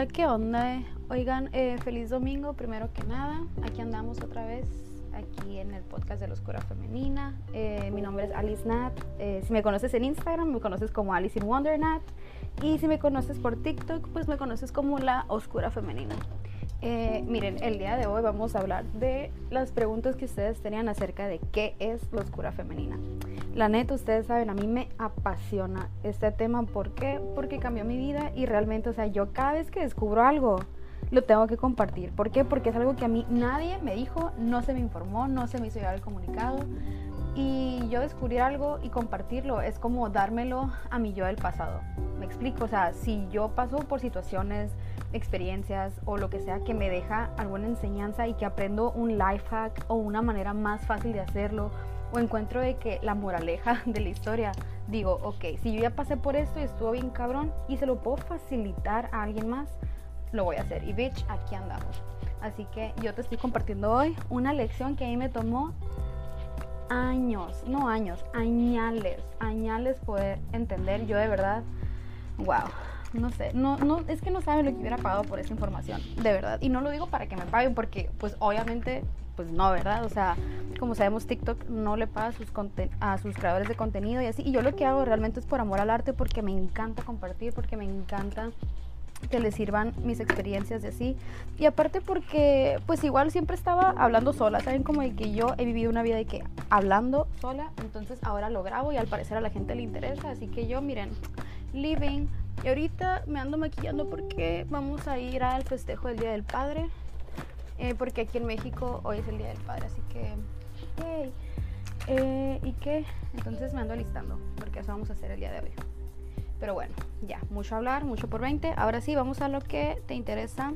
Hola, ¿qué onda? Oigan, eh, feliz domingo, primero que nada. Aquí andamos otra vez, aquí en el podcast de la Oscura Femenina. Eh, mi nombre es Alice Nat. Eh, si me conoces en Instagram, me conoces como Alice in Wonder Nat. Y si me conoces por TikTok, pues me conoces como la Oscura Femenina. Eh, miren, el día de hoy vamos a hablar de las preguntas que ustedes tenían acerca de qué es la oscura femenina. La neta, ustedes saben, a mí me apasiona este tema. ¿Por qué? Porque cambió mi vida y realmente, o sea, yo cada vez que descubro algo, lo tengo que compartir. ¿Por qué? Porque es algo que a mí nadie me dijo, no se me informó, no se me hizo llegar el comunicado. Y yo descubrir algo y compartirlo es como dármelo a mi yo del pasado. Me explico, o sea, si yo paso por situaciones experiencias o lo que sea que me deja alguna enseñanza y que aprendo un life hack o una manera más fácil de hacerlo o encuentro de que la moraleja de la historia digo, ok, si yo ya pasé por esto y estuvo bien cabrón y se lo puedo facilitar a alguien más, lo voy a hacer. Y bitch, aquí andamos. Así que yo te estoy compartiendo hoy una lección que a mí me tomó años, no años, añales, añales poder entender. Yo de verdad, wow, no sé, no, no, es que no saben lo que hubiera pagado por esa información, de verdad. Y no lo digo para que me paguen, porque pues obviamente, pues no, ¿verdad? O sea, como sabemos, TikTok no le paga a sus, a sus creadores de contenido y así. Y yo lo que hago realmente es por amor al arte, porque me encanta compartir, porque me encanta que les sirvan mis experiencias de así. Y aparte porque pues igual siempre estaba hablando sola, saben como de que yo he vivido una vida de que hablando sola, entonces ahora lo grabo y al parecer a la gente le interesa, así que yo miren, living y ahorita me ando maquillando porque vamos a ir al festejo del Día del Padre. Eh, porque aquí en México hoy es el Día del Padre, así que... Eh, ¿Y qué? Entonces me ando alistando porque eso vamos a hacer el día de hoy. Pero bueno, ya, mucho hablar, mucho por 20. Ahora sí, vamos a lo que te interesa.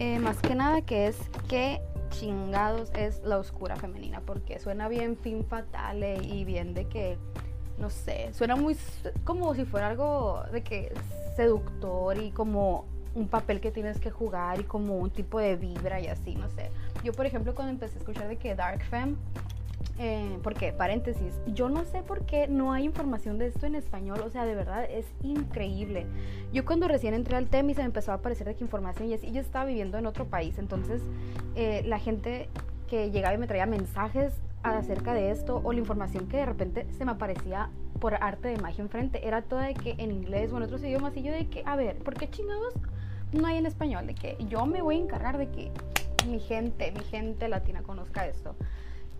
Eh, más que nada, que es qué chingados es la oscura femenina. Porque suena bien fin fatal y bien de que no sé, suena muy como si fuera algo de que seductor y como un papel que tienes que jugar y como un tipo de vibra y así, no sé. Yo, por ejemplo, cuando empecé a escuchar de que Dark Femme, eh, porque, paréntesis, yo no sé por qué no hay información de esto en español, o sea, de verdad es increíble. Yo cuando recién entré al tema y se me empezó a aparecer de que información y así, yo estaba viviendo en otro país, entonces eh, la gente que llegaba y me traía mensajes acerca de esto o la información que de repente se me aparecía por arte de magia enfrente era toda de que en inglés o en otros idiomas y yo de que, a ver, ¿por qué chingados no hay en español? De que yo me voy a encargar de que mi gente, mi gente latina conozca esto.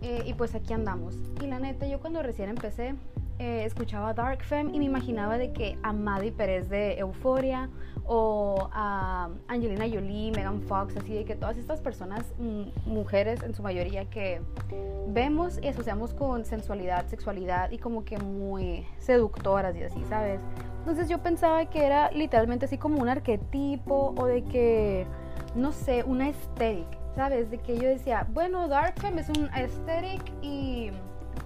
Eh, y pues aquí andamos. Y la neta, yo cuando recién empecé, eh, escuchaba Dark Femme y me imaginaba de que a Maddie Pérez de Euforia o a Angelina Jolie, Megan Fox, así de que todas estas personas, mm, mujeres en su mayoría, que vemos y asociamos con sensualidad, sexualidad y como que muy seductoras y así, ¿sabes? Entonces yo pensaba que era literalmente así como un arquetipo o de que, no sé, una aesthetic, ¿sabes? De que yo decía, bueno, Dark Femme es un aesthetic y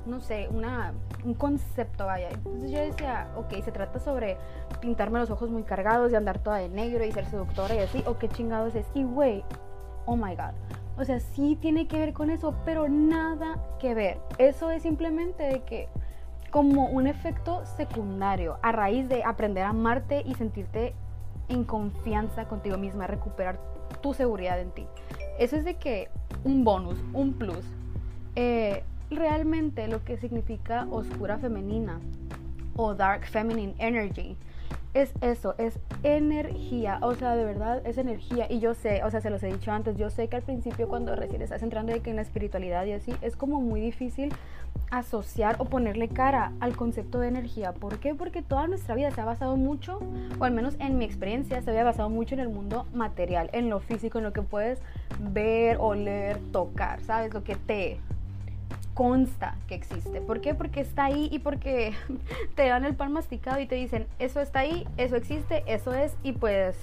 no sé, una, un concepto, vaya. Entonces yo decía, ok, se trata sobre pintarme los ojos muy cargados y andar toda de negro y ser seductora y así, o qué chingados es. Y güey, oh my god. O sea, sí tiene que ver con eso, pero nada que ver. Eso es simplemente de que como un efecto secundario a raíz de aprender a amarte y sentirte en confianza contigo misma, recuperar tu seguridad en ti. Eso es de que un bonus, un plus. Eh, realmente lo que significa oscura femenina o dark feminine energy es eso, es energía, o sea, de verdad es energía. Y yo sé, o sea, se los he dicho antes, yo sé que al principio cuando recién estás entrando en la espiritualidad y así, es como muy difícil asociar o ponerle cara al concepto de energía. ¿Por qué? Porque toda nuestra vida se ha basado mucho, o al menos en mi experiencia, se había basado mucho en el mundo material, en lo físico, en lo que puedes ver, oler, tocar, ¿sabes? Lo que te consta que existe. ¿Por qué? Porque está ahí y porque te dan el pan masticado y te dicen, eso está ahí, eso existe, eso es, y pues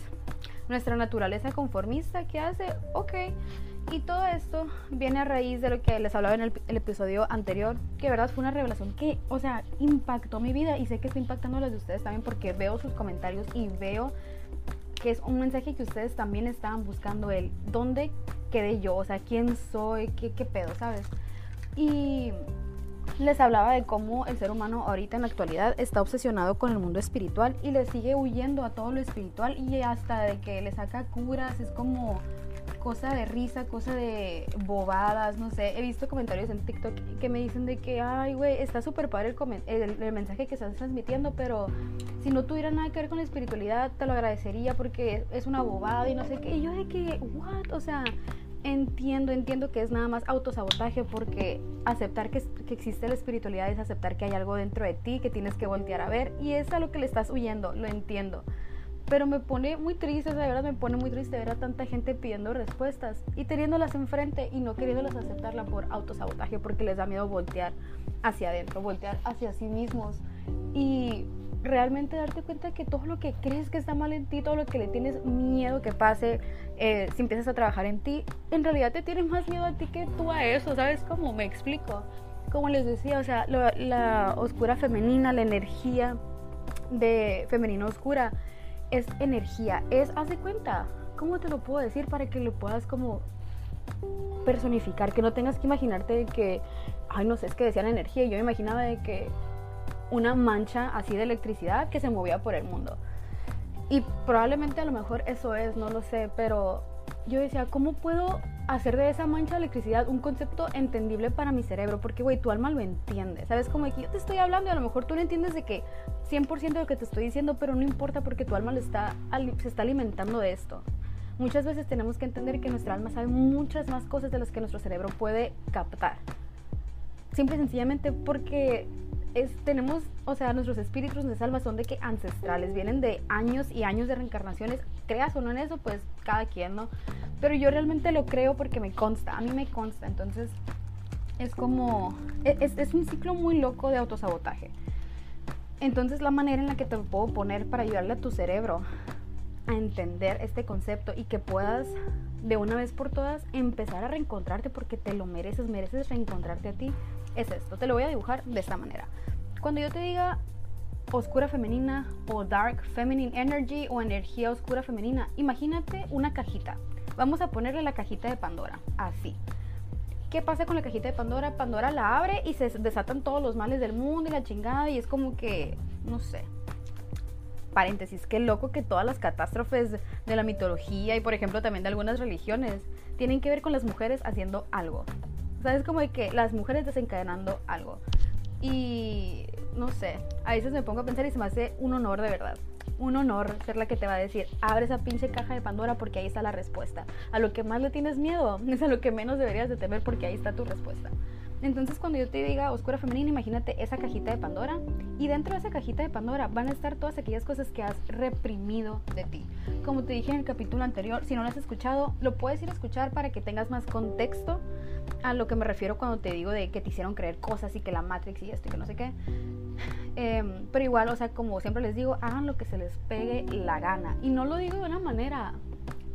nuestra naturaleza conformista que hace, ok. Y todo esto viene a raíz de lo que les hablaba en el, episodio anterior, que de verdad fue una revelación que, o sea, impactó mi vida y sé que está impactando a las de ustedes también porque veo sus comentarios y veo que es un mensaje que ustedes también estaban buscando el dónde quedé yo, o sea, quién soy, qué, qué pedo, ¿sabes? Y les hablaba de cómo el ser humano ahorita en la actualidad está obsesionado con el mundo espiritual y le sigue huyendo a todo lo espiritual y hasta de que le saca curas, es como cosa de risa, cosa de bobadas, no sé. He visto comentarios en TikTok que me dicen de que, ay, güey, está súper padre el, el, mensaje que estás transmitiendo, pero si no tuviera nada que ver con la espiritualidad, te lo agradecería porque es una bobada y no sé qué. Y yo de que, what? O sea, entiendo, entiendo que es nada más autosabotaje porque aceptar que, existe la espiritualidad es aceptar que hay algo dentro de ti que tienes que voltear a ver y es a lo que le estás huyendo, lo entiendo. Pero me pone muy triste, de verdad me pone muy triste ver a tanta gente pidiendo respuestas y teniéndolas enfrente y no queriéndolas aceptarla por autosabotaje porque les da miedo voltear hacia adentro, voltear hacia sí mismos. Y realmente darte cuenta que todo lo que crees que está mal en ti, todo lo que le tienes miedo que pase, eh, si empiezas a trabajar en ti, en realidad te tienes más miedo a ti que tú a eso, ¿sabes cómo? Me explico. Como les decía, o sea, la oscura femenina, la energía de femenino oscura es energía, es, haz de cuenta, ¿cómo te lo puedo decir para que lo puedas como personificar, que no tengas que imaginarte de que, ay, no sé, es que decían energía, y yo me imaginaba de que una mancha así de electricidad que se movía por el mundo. Y probablemente a lo mejor eso es, no lo sé, pero yo decía, ¿cómo puedo hacer de esa mancha de electricidad un concepto entendible para mi cerebro? Porque, güey, tu alma lo entiende, ¿sabes? Como que yo te estoy hablando y a lo mejor tú no entiendes de que 100% de lo que te estoy diciendo, pero no importa porque tu alma lo está, se está alimentando de esto. Muchas veces tenemos que entender que nuestra alma sabe muchas más cosas de las que nuestro cerebro puede captar. Simple y sencillamente porque tenemos, o sea, nuestros espíritus de salva son de que ancestrales, vienen de años y años de reencarnaciones, creas o no en eso, pues cada quien, ¿no? Pero yo realmente lo creo porque me consta, a mí me consta, entonces es como, e, es, es un ciclo muy loco de autosabotaje. Entonces la manera en la que te puedo poner para ayudarle a tu cerebro a entender este concepto y que puedas de una vez por todas empezar a reencontrarte porque te lo mereces, mereces reencontrarte a ti, es esto. Te lo voy a dibujar de esta manera. Cuando yo te diga oscura femenina o dark feminine energy o energía oscura femenina, imagínate una cajita. Vamos a ponerle la cajita de Pandora, así. ¿Qué pasa con la cajita de Pandora? Pandora la abre y se desatan todos los males del mundo y la chingada y es como que, no sé, paréntesis, qué loco que todas las catástrofes de la mitología y por ejemplo también de algunas religiones tienen que ver con las mujeres haciendo algo. ¿Sabes? Como de que las mujeres desencadenando algo. Y no sé, a veces me pongo a pensar y se me hace un honor de verdad. Un honor ser la que te va a decir, abre esa pinche caja de Pandora porque ahí está la respuesta. A lo que más le tienes miedo es a lo que menos deberías de temer porque ahí está tu respuesta. Entonces cuando yo te diga oscura femenina, imagínate esa cajita de Pandora y dentro de esa cajita de Pandora van a estar todas aquellas cosas que has reprimido de ti. Como te dije en el capítulo anterior, si no lo has escuchado, lo puedes ir a escuchar para que tengas más contexto a lo que me refiero cuando te digo de que te hicieron creer cosas y que la Matrix y esto y que no sé qué. Em, pero igual, o sea, como siempre les digo, hagan lo que se les pegue la gana. Y no lo digo de una manera,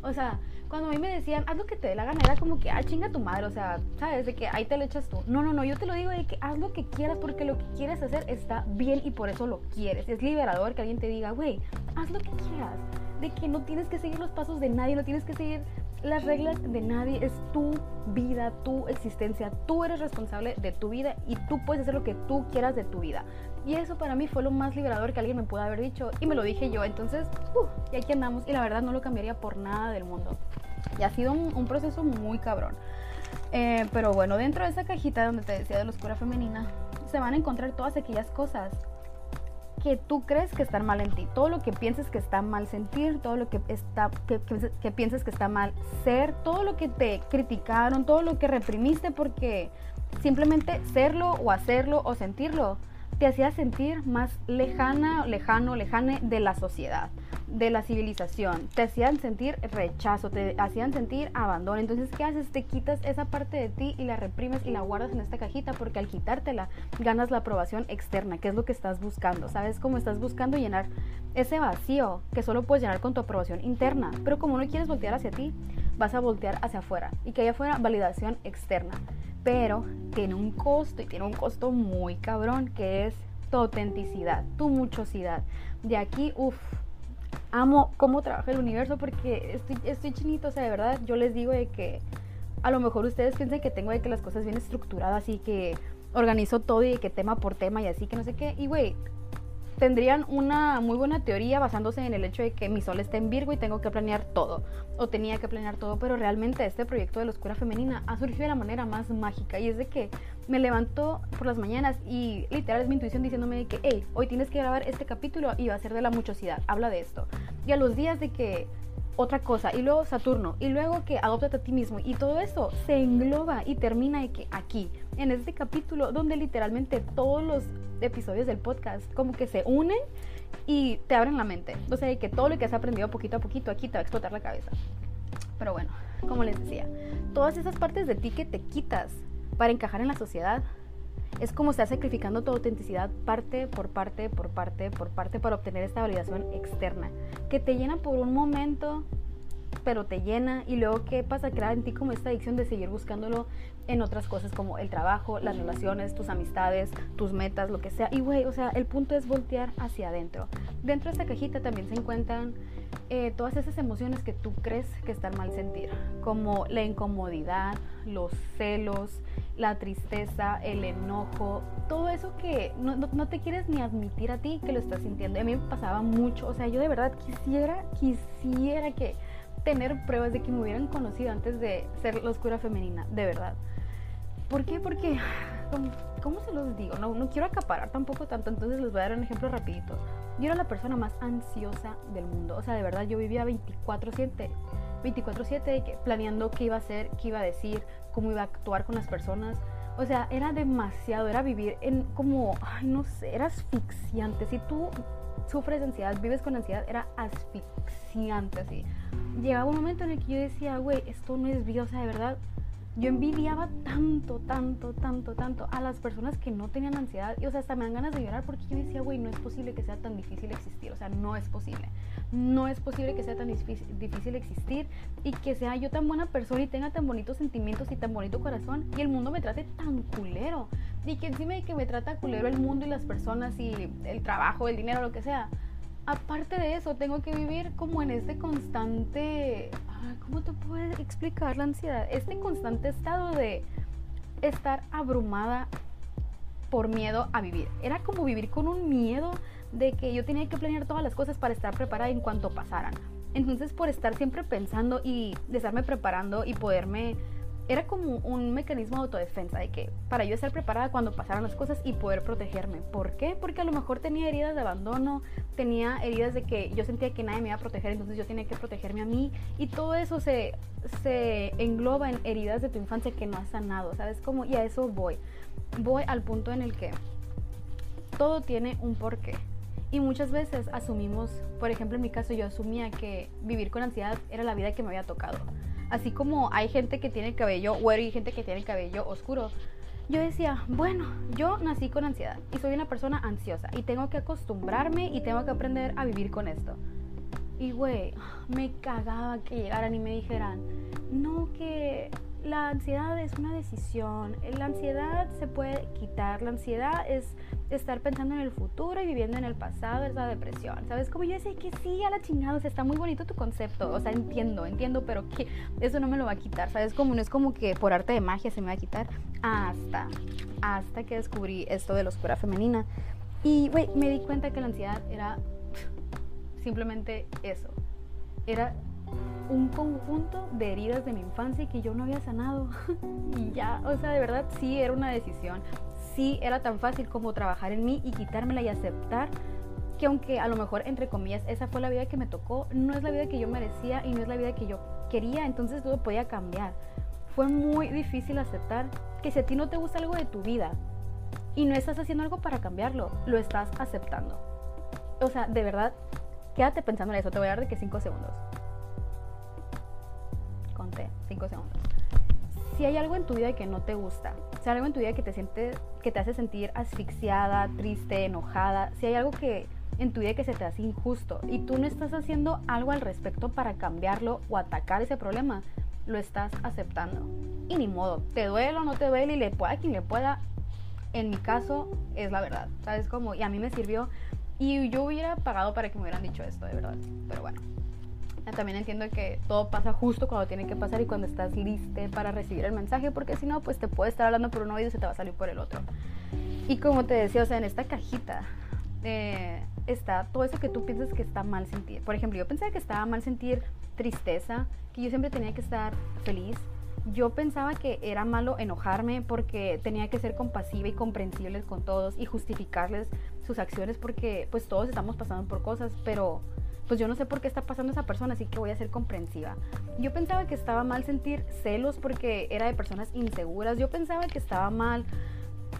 o sea, cuando a mí me decían, haz lo que te dé la gana, era como que, ah, chinga tu madre, o sea, ¿sabes? De que ahí te lo echas tú. No, no, no, yo te lo digo de que haz lo que quieras porque lo que quieres hacer está bien y por eso lo quieres. Es liberador que alguien te diga, güey, haz lo que quieras. De que no tienes que seguir los pasos de nadie, no tienes que seguir las reglas de nadie, es tu vida, tu existencia, tú eres responsable de tu vida y tú puedes hacer lo que tú quieras de tu vida. Y eso para mí fue lo más liberador que alguien me pudo haber dicho y me lo dije yo, entonces, y aquí andamos y la verdad no lo cambiaría por nada del mundo. Y ha sido un, proceso muy cabrón. Eh, pero bueno, dentro de esa cajita donde te decía de la oscura femenina, se van a encontrar todas aquellas cosas que tú crees que están mal en ti, todo lo que pienses que está mal sentir, todo lo que, está, que, que, pienses que está mal ser, todo lo que te criticaron, todo lo que reprimiste porque simplemente serlo o hacerlo o sentirlo te hacía sentir más lejana, lejano, lejane de la sociedad, de la civilización. Te hacían sentir rechazo, te hacían sentir abandono. Entonces, ¿qué haces? Te quitas esa parte de ti y la reprimes y la guardas en esta cajita porque al quitártela ganas la aprobación externa, que es lo que estás buscando. ¿Sabes cómo estás buscando llenar ese vacío que solo puedes llenar con tu aprobación interna? Pero como no quieres voltear hacia ti, vas a voltear hacia afuera y que haya fuera validación externa pero tiene un costo y tiene un costo muy cabrón que es tu autenticidad, tu muchosidad. De aquí, uff, amo cómo trabaja el universo porque estoy, estoy chinito, o sea, de verdad, yo les digo de que a lo mejor ustedes piensan que tengo de que las cosas bien estructuradas y que organizo todo y que tema por tema y así que no sé qué. Y güey, tendrían una muy buena teoría basándose en el hecho de que mi sol está en Virgo y tengo que planear todo, o tenía que planear todo, pero realmente este proyecto de la oscura femenina ha surgido de la manera más mágica y es de que me levanto por las mañanas y literal es mi intuición diciéndome que, hey, hoy tienes que grabar este capítulo y va a ser de la muchosidad, habla de esto. Y a los días de que otra cosa, y luego Saturno, y luego que adoptate a ti mismo, y todo eso se engloba y termina de que aquí, en este capítulo, donde literalmente todos los episodios del podcast como que se unen y te abren la mente. O sea, que todo lo que has aprendido poquito a poquito aquí te va a explotar la cabeza. Pero bueno, como les decía, todas esas partes de ti que te quitas para encajar en la sociedad, es como estar sacrificando tu autenticidad parte por parte, por parte, por parte para obtener esta validación externa, que te llena por un momento, pero te llena y luego qué pasa, crear en ti como esta adicción de seguir buscándolo en otras cosas como el trabajo, las relaciones, tus amistades, tus metas, lo que sea. Y güey, o sea, el punto es voltear hacia adentro. Dentro de esta cajita también se encuentran eh, todas esas emociones que tú crees que están mal sentir, como la incomodidad, los celos, la tristeza, el enojo, todo eso que no, no, te quieres ni admitir a ti que lo estás sintiendo. a mí me pasaba mucho, o sea, yo de verdad quisiera, quisiera que tener pruebas de que me hubieran conocido antes de ser la oscura femenina, de verdad. ¿Por qué? Porque, ¿cómo, se los digo? No, no quiero acaparar tampoco tanto, entonces les voy a dar un ejemplo rapidito. Yo era la persona más ansiosa del mundo, o sea, de verdad yo vivía 24/7, 24/7 planeando qué iba a hacer, qué iba a decir, cómo iba a actuar con las personas. O sea, era demasiado, era vivir en como, ay, no sé, era asfixiante. Si tú sufres de ansiedad, vives con ansiedad, era asfixiante así. Llegaba un momento en el que yo decía, güey, esto no es vida, o sea, de verdad, yo envidiaba tanto, tanto, tanto, tanto a las personas que no tenían ansiedad. Y, o sea, hasta me dan ganas de llorar porque yo decía, güey, no es posible que sea tan difícil existir. O sea, no es posible. No es posible que sea tan difícil, existir y que sea yo tan buena persona y tenga tan bonitos sentimientos y tan bonito corazón y el mundo me trate tan culero. Y que encima de que me trata culero el mundo y las personas y el trabajo, el dinero, lo que sea. Aparte de eso, tengo que vivir como en este constante ¿cómo te puedes explicar la ansiedad? Este constante estado de estar abrumada por miedo a vivir. Era como vivir con un miedo de que yo tenía que planear todas las cosas para estar preparada en cuanto pasaran. Entonces, por estar siempre pensando y de estarme preparando y poderme era como un mecanismo de autodefensa, de que para yo estar preparada cuando pasaran las cosas y poder protegerme. ¿Por qué? Porque a lo mejor tenía heridas de abandono, tenía heridas de que yo sentía que nadie me iba a proteger, entonces yo tenía que protegerme a mí. Y todo eso se, se engloba en heridas de tu infancia que no has sanado, ¿sabes cómo? Y a eso voy. Voy al punto en el que todo tiene un porqué. Y muchas veces asumimos, por ejemplo en mi caso yo asumía que vivir con ansiedad era la vida que me había tocado Así como hay gente que tiene el cabello güero y gente que tiene el cabello oscuro. Yo decía, bueno, yo nací con ansiedad y soy una persona ansiosa y tengo que acostumbrarme y tengo que aprender a vivir con esto. Y güey, me cagaba que llegaran y me dijeran, no, que la ansiedad es una decisión, la ansiedad se puede quitar, la ansiedad es estar pensando en el futuro y viviendo en el pasado, es la depresión, ¿sabes? Como yo decía que sí, a la chingada, o sea, está muy bonito tu concepto, o sea, entiendo, entiendo, pero que eso no me lo va a quitar, ¿sabes? Como no es como que por arte de magia se me va a quitar hasta, hasta que descubrí esto de la oscura femenina. Y, güey, me di cuenta que la ansiedad era simplemente eso, era un conjunto de heridas de mi infancia que yo no había sanado. y ya, o sea, de verdad sí era una decisión. Sí era tan fácil como trabajar en mí y quitármela y aceptar que aunque a lo mejor, entre comillas, esa fue la vida que me tocó, no es la vida que yo merecía y no es la vida que yo quería, entonces todo podía cambiar. Fue muy difícil aceptar que si a ti no te gusta algo de tu vida y no estás haciendo algo para cambiarlo, lo estás aceptando. O sea, de verdad, quédate pensando en eso, te voy a dar de que 5 segundos. 5 segundos. Si hay algo en tu vida que no te gusta, si hay algo en tu vida que te, siente, que te hace sentir asfixiada, triste, enojada, si hay algo que en tu vida que se te hace injusto y tú no estás haciendo algo al respecto para cambiarlo o atacar ese problema, lo estás aceptando. Y ni modo, te duele o no te duele y le pueda quien le pueda. En mi caso es la verdad, ¿sabes cómo? Y a mí me sirvió y yo hubiera pagado para que me hubieran dicho esto, de verdad. Pero bueno, También entiendo que todo pasa justo cuando tiene que pasar y cuando estás lista para recibir el mensaje, porque si no, pues te puede estar hablando por un oído y se te va a salir por el otro. Y como te decía, o sea, en esta cajita eh, está todo eso que tú piensas que está mal sentir. Por ejemplo, yo pensaba que estaba mal sentir tristeza, que yo siempre tenía que estar feliz. Yo pensaba que era malo enojarme porque tenía que ser compasiva y comprensible con todos y justificarles sus acciones porque pues todos estamos pasando por cosas, pero pues yo no sé por qué está pasando esa persona, así que voy a ser comprensiva. Yo pensaba que estaba mal sentir celos porque era de personas inseguras. Yo pensaba que estaba mal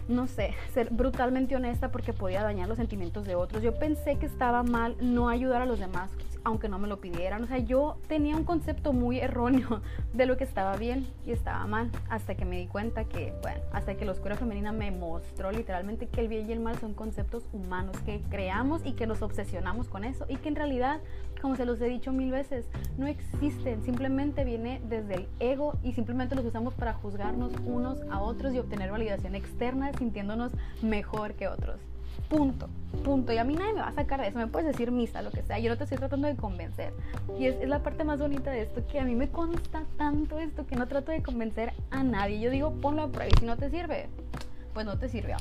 no sé, ser brutalmente honesta porque podía dañar los sentimientos de otros. Yo pensé que estaba mal no ayudar a los demás aunque no me lo pidieran. O sea, yo tenía un concepto muy erróneo de lo que estaba bien y estaba mal, hasta que me di cuenta que, bueno, hasta que la oscura femenina me mostró literalmente que el bien y el mal son conceptos humanos que creamos y que nos obsesionamos con eso y que en realidad, como se los he dicho mil veces, no existen, simplemente viene desde el ego y simplemente los usamos para juzgarnos unos a otros y obtener validación externa sintiéndonos mejor que otros. Punto, punto. Y a mí nadie me va a sacar de eso. Me puedes decir misa, lo que sea. Yo no te estoy tratando de convencer. Y es, la parte más bonita de esto, que a mí me consta tanto esto que no trato de convencer a nadie. Yo digo, ponlo a prueba y si no te sirve, pues no te sirvió.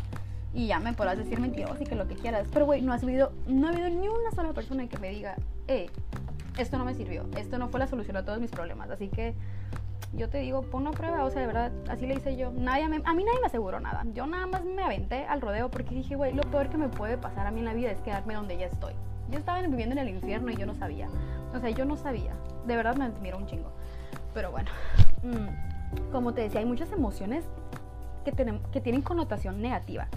Y ya me podrás decir mentiroso y que lo que quieras. Pero, güey, no, has habido, no ha habido ni una sola persona que me diga, eh, esto no me sirvió. Esto no fue la solución a todos mis problemas. Así que yo te digo, pon una prueba, o sea, de verdad, así le hice yo. Nadie a mí nadie me aseguró nada. Yo nada más me aventé al rodeo porque dije, güey, lo peor que me puede pasar a mí en la vida es quedarme donde ya estoy. Yo estaba viviendo en el infierno y yo no sabía. O sea, yo no sabía. De verdad me admiro un chingo. Pero bueno, mm, como te decía, hay muchas emociones que, tienen connotación negativa,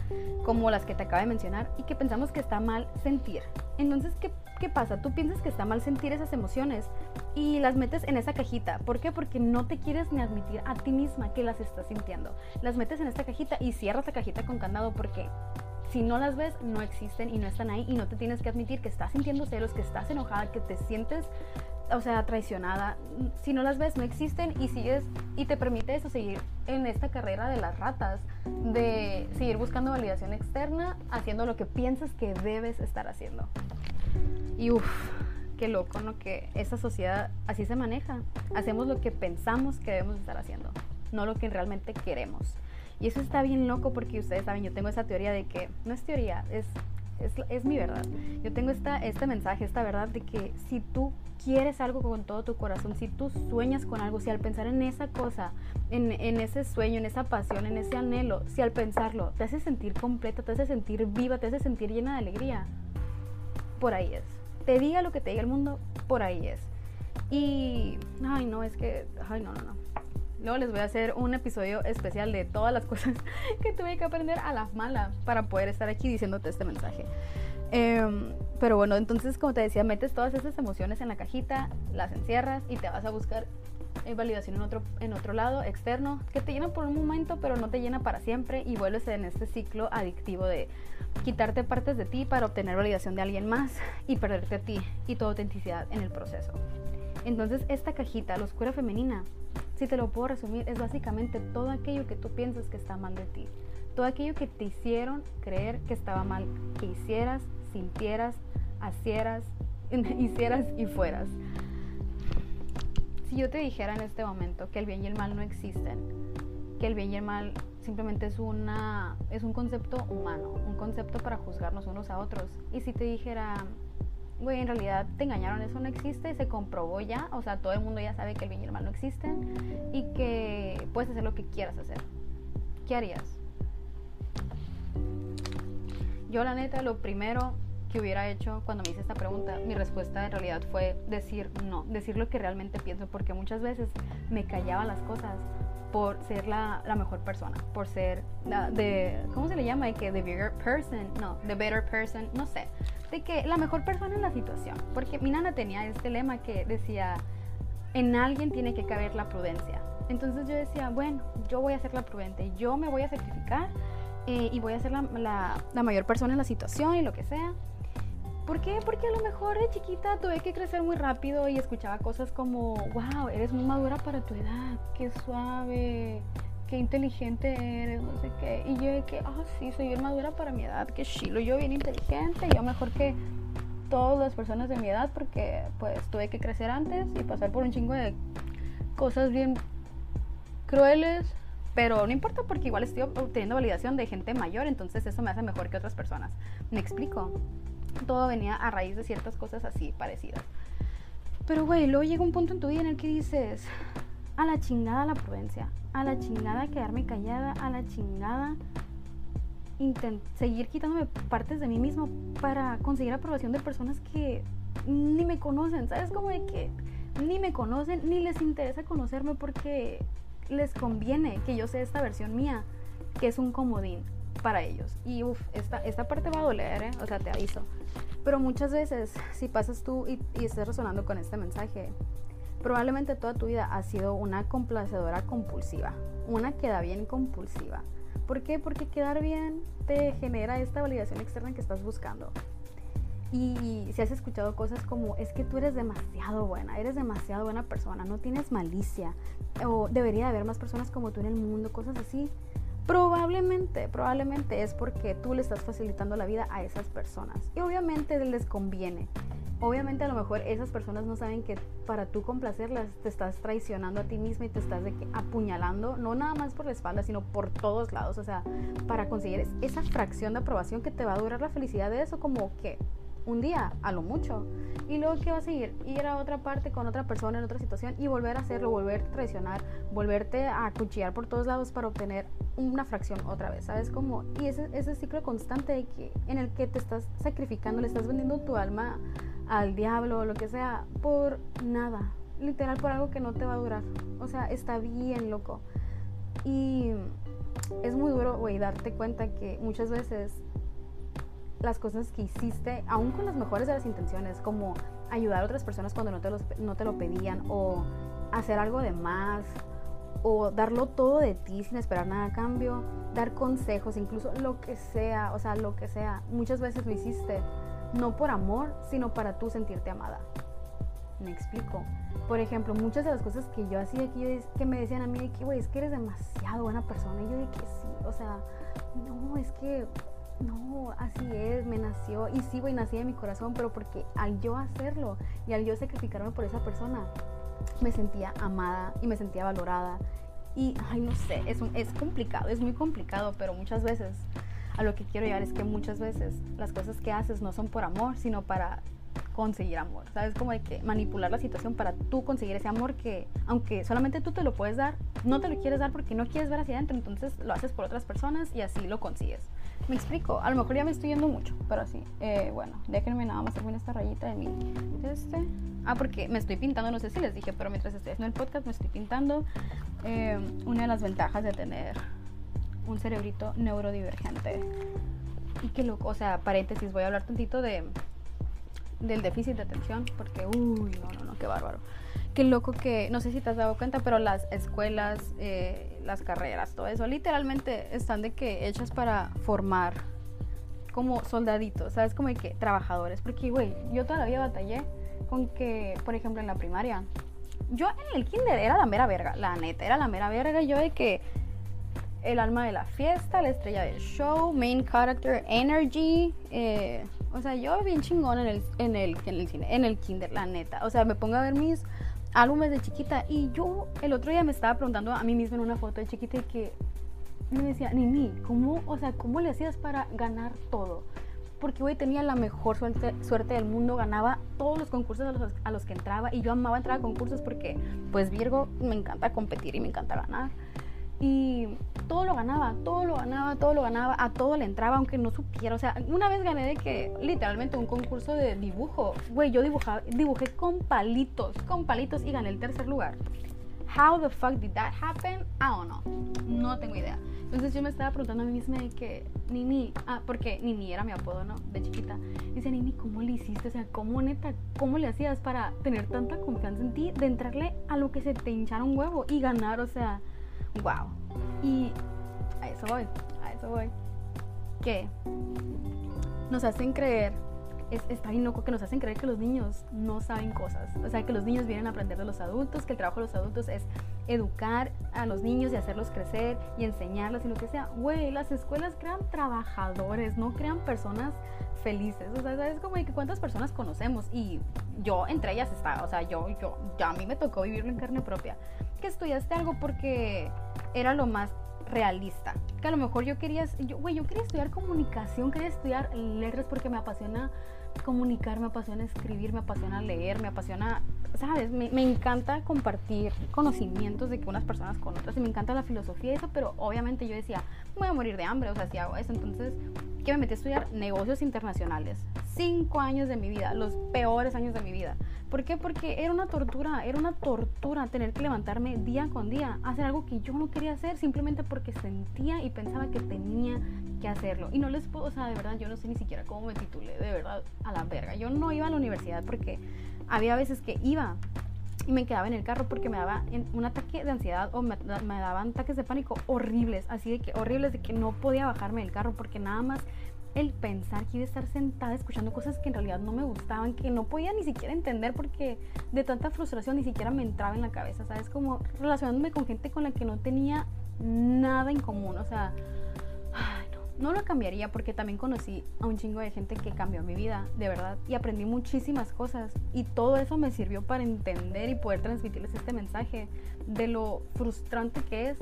como las que te acabo de mencionar, y que pensamos que está mal sentir. Entonces, ¿qué, ¿qué pasa? Tú piensas que está mal sentir esas emociones y las metes en esa cajita. ¿Por qué? Porque no te quieres ni admitir a ti misma que las estás sintiendo. Las metes en esta cajita y cierras la cajita con candado porque si no las ves, no existen y no están ahí y no te tienes que admitir que estás sintiendo celos, que estás enojada, que te sientes, o sea, traicionada. Si no las ves, no existen y sigues y te permite eso, seguir en esta carrera de las ratas, de seguir buscando validación externa, haciendo lo que piensas que debes estar haciendo. Y uff, qué loco, ¿no? Que esta sociedad así se maneja. Hacemos lo que pensamos que debemos estar haciendo, no lo que realmente queremos. Y eso está bien loco porque ustedes saben, yo tengo esa teoría de que, no es teoría, es, es, es mi verdad. Yo tengo esta, este mensaje, esta verdad de que si tú quieres algo con todo tu corazón, si tú sueñas con algo, si al pensar en esa cosa, en, en, ese sueño, en esa pasión, en ese anhelo, si al pensarlo te hace sentir completa, te hace sentir viva, te hace sentir llena de alegría, por ahí es. Te diga lo que te diga el mundo, por ahí es. Y, ay, no, es que, ay, no, no, no. Luego les voy a hacer un episodio especial de todas las cosas que tuve que aprender a la mala para poder estar aquí diciéndote este mensaje. Em, pero bueno, entonces como te decía, metes todas esas emociones en la cajita, las encierras y te vas a buscar eh, validación en otro, en otro lado, externo, que te llena por un momento, pero no te llena para siempre y vuelves en este ciclo adictivo de quitarte partes de ti para obtener validación de alguien más y perderte a ti y tu autenticidad en el proceso. Entonces esta cajita, la oscura femenina, si te lo puedo resumir, es básicamente todo aquello que tú piensas que está mal de ti. Todo aquello que te hicieron creer que estaba mal, que hicieras, sintieras, hicieras, hicieras y fueras. Si yo te dijera en este momento que el bien y el mal no existen, que el bien y el mal simplemente es, una, es un concepto humano, un concepto para juzgarnos unos a otros. Y si te dijera, güey, en realidad te engañaron, eso no existe, se comprobó ya, o sea, todo el mundo ya sabe que el bien y el mal no existen y que puedes hacer lo que quieras hacer. ¿Qué harías? Yo la neta, lo primero que hubiera hecho cuando me hice esta pregunta, mi respuesta en realidad fue decir no, decir lo que realmente pienso, porque muchas veces me callaba las cosas por ser la, la, mejor persona, por ser la de, ¿cómo se le llama? De que the bigger person, no, the better person, no sé, de que la mejor persona en la situación, porque mi nana tenía este lema que decía, en alguien tiene que caber la prudencia. Entonces yo decía, bueno, yo voy a ser la prudente, yo me voy a sacrificar eh, y voy a ser la, la, la mayor persona en la situación y lo que sea. ¿Por qué? Porque a lo mejor de chiquita tuve que crecer muy rápido y escuchaba cosas como, wow, eres muy madura para tu edad, qué suave, qué inteligente eres, no sé qué. Y yo de que, ah, sí, soy bien madura para mi edad, qué chilo, yo bien inteligente, yo mejor que, todas las personas de mi edad porque pues tuve que crecer antes y pasar por un chingo de cosas bien crueles, pero no importa porque igual estoy obteniendo validación de gente mayor, entonces eso me hace mejor que otras personas. ¿Me explico? Todo venía a raíz de ciertas cosas así parecidas. Pero güey, luego llega un punto en tu vida en el que dices, a la chingada la prudencia, a la chingada quedarme callada, a la chingada seguir quitándome partes de mí mismo para conseguir aprobación de personas que ni me conocen, ¿sabes? Como de que ni me conocen, ni les interesa conocerme porque les conviene que yo sea esta versión mía, que es un comodín para ellos. Y uff, esta, esta parte va a doler, ¿eh? O sea, te aviso. Pero muchas veces, si pasas tú y, y estás resonando con este mensaje, probablemente toda tu vida ha sido una complacedora compulsiva, una queda bien compulsiva. ¿Por qué? Porque quedar bien te genera esta validación externa que estás buscando. Y si has escuchado cosas como, es que tú eres demasiado buena, eres demasiado buena persona, no tienes malicia, o debería haber más personas como tú en el mundo, cosas así. Probablemente, probablemente es porque tú le estás facilitando la vida a esas personas. Y obviamente les conviene. Obviamente a lo mejor esas personas no saben que para tú complacerlas te estás traicionando a ti misma y te estás apuñalando, no nada más por la espalda, sino por todos lados. O sea, para conseguir esa fracción de aprobación que te va a durar la felicidad de eso, como que un día, a lo mucho. Y luego, ¿qué va a seguir? Ir a otra parte con otra persona en otra situación y volver a hacerlo, volver a traicionar, volverte a cuchillar por todos lados para obtener una fracción otra vez, ¿sabes? Como, y ese, ese ciclo constante que, en el que te estás sacrificando, le estás vendiendo tu alma al diablo o lo que sea, por nada. Literal, por algo que no te va a durar. O sea, está bien loco. Y es muy duro, güey, darte cuenta que muchas veces las cosas que hiciste, aún con las mejores de las intenciones, como ayudar a otras personas cuando no te, no te lo pedían, o hacer algo de más, o darlo todo de ti sin esperar nada a cambio, dar consejos, incluso lo que sea, o sea, lo que sea. Muchas veces lo hiciste no por amor, sino para tú sentirte amada. Me explico. Por ejemplo, muchas de las cosas que yo hacía aquí, que me decían a mí de que, güey, es que eres demasiado buena persona. Y yo de que sí, o sea, no, es que no, así es, me nació. Y sí, güey, nací de mi corazón, pero porque al yo hacerlo y al yo sacrificarme por esa persona, me sentía amada y me sentía valorada. Y, ay, no sé, es, es complicado, es muy complicado, pero muchas veces a lo que quiero llegar es que muchas veces las cosas que haces no son por amor, sino para conseguir amor. ¿Sabes? Como de que manipular la situación para tú conseguir ese amor que, aunque solamente tú te lo puedes dar, no te lo quieres dar porque no quieres ver hacia adentro, entonces lo haces por otras personas y así lo consigues. Me explico, a lo mejor ya me estoy yendo mucho, pero así, eh, bueno, déjenme nada más hacer esta rayita de mi. Este. Ah, porque me estoy pintando, no sé si les dije, pero mientras estoy haciendo el podcast me estoy pintando. Eh, una de las ventajas de tener un cerebrito neurodivergente. Y que loco, o sea, paréntesis, voy a hablar tantito de del déficit de atención, porque, uy, no, no, no, qué bárbaro. Qué loco que, no sé si te has dado cuenta, pero las escuelas, eh, las carreras, todo eso, literalmente están de que hechas para formar como soldaditos, ¿sabes? Como de que trabajadores, porque, güey, yo todavía batallé con que, por ejemplo, en la primaria, yo en el kinder era la mera verga, la neta, era la mera verga, yo de que el alma de la fiesta, la estrella del show, main character, energy, eh, o sea, yo bien chingón en el, en el, en el cine, en el kinder, la neta. O sea, me pongo a ver mis álbumes de chiquita y yo el otro día me estaba preguntando a mí misma en una foto de chiquita y que me decía, Nini, ¿cómo, o sea, cómo le hacías para ganar todo? Porque hoy tenía la mejor suerte, suerte, del mundo, ganaba todos los concursos a los que entraba y yo amaba entrar a concursos porque, pues Virgo, me encanta competir y me encanta ganar. Y todo lo ganaba, todo lo ganaba, todo lo ganaba, a todo le entraba, aunque no supiera. O sea, una vez gané de que literalmente un concurso de dibujo. Güey, yo dibujaba, dibujé con palitos, con palitos y gané el tercer lugar. How the fuck did that happen? I don't know. No tengo idea. Entonces yo me estaba preguntando a mí misma de que, Nini, ah, porque Nini era mi apodo, ¿no? De chiquita. Dice, Nini, ¿cómo le hiciste? O sea, ¿cómo neta, cómo le hacías para tener tanta confianza en ti, de entrarle a lo que se te hinchara un huevo y ganar? O sea, wow. Y a eso voy, a eso voy. Que nos hacen creer es, está bien loco que nos hacen creer que los niños no saben cosas. O sea, que los niños vienen a aprender de los adultos, que el trabajo de los adultos es educar a los niños y hacerlos crecer y enseñarlos y lo que sea. Güey, las escuelas crean trabajadores, no crean personas felices. O sea, ¿sabes como que cuántas personas conocemos? Y yo entre ellas estaba, o sea, yo, yo, ya a mí me tocó vivirlo en carne propia. Que estudiaste algo porque era lo más realista. Que a lo mejor yo quería, yo, güey, yo quería estudiar comunicación, quería estudiar letras porque me apasiona comunicar, me apasiona escribir, me apasiona leer, me apasiona, ¿sabes? Me, me, encanta compartir conocimientos de que unas personas con otras y me encanta la filosofía y eso, pero obviamente yo decía, voy a morir de hambre, o sea, si hago eso, entonces, ¿qué me metí a estudiar? Negocios internacionales. Cinco años de mi vida, los peores años de mi vida. ¿Por qué? Porque era una tortura, era una tortura tener que levantarme día con día, hacer algo que yo no quería hacer simplemente porque sentía y pensaba que tenía que hacerlo. Y no les puedo, o sea, de verdad, yo no sé ni siquiera cómo me titulé, de verdad, a la verga. Yo no iba a la universidad porque había veces que iba y me quedaba en el carro porque me daba un ataque de ansiedad o me, daban ataques de pánico horribles, así de que horribles de que no podía bajarme del carro porque nada más el pensar que iba a estar sentada escuchando cosas que en realidad no me gustaban, que no podía ni siquiera entender porque de tanta frustración ni siquiera me entraba en la cabeza, ¿sabes? Como relacionándome con gente con la que no tenía nada en común, o sea, no, lo cambiaría porque también conocí a un chingo de gente que cambió mi vida, de verdad, y aprendí muchísimas cosas. Y todo eso me sirvió para entender y poder transmitirles este mensaje de lo frustrante que es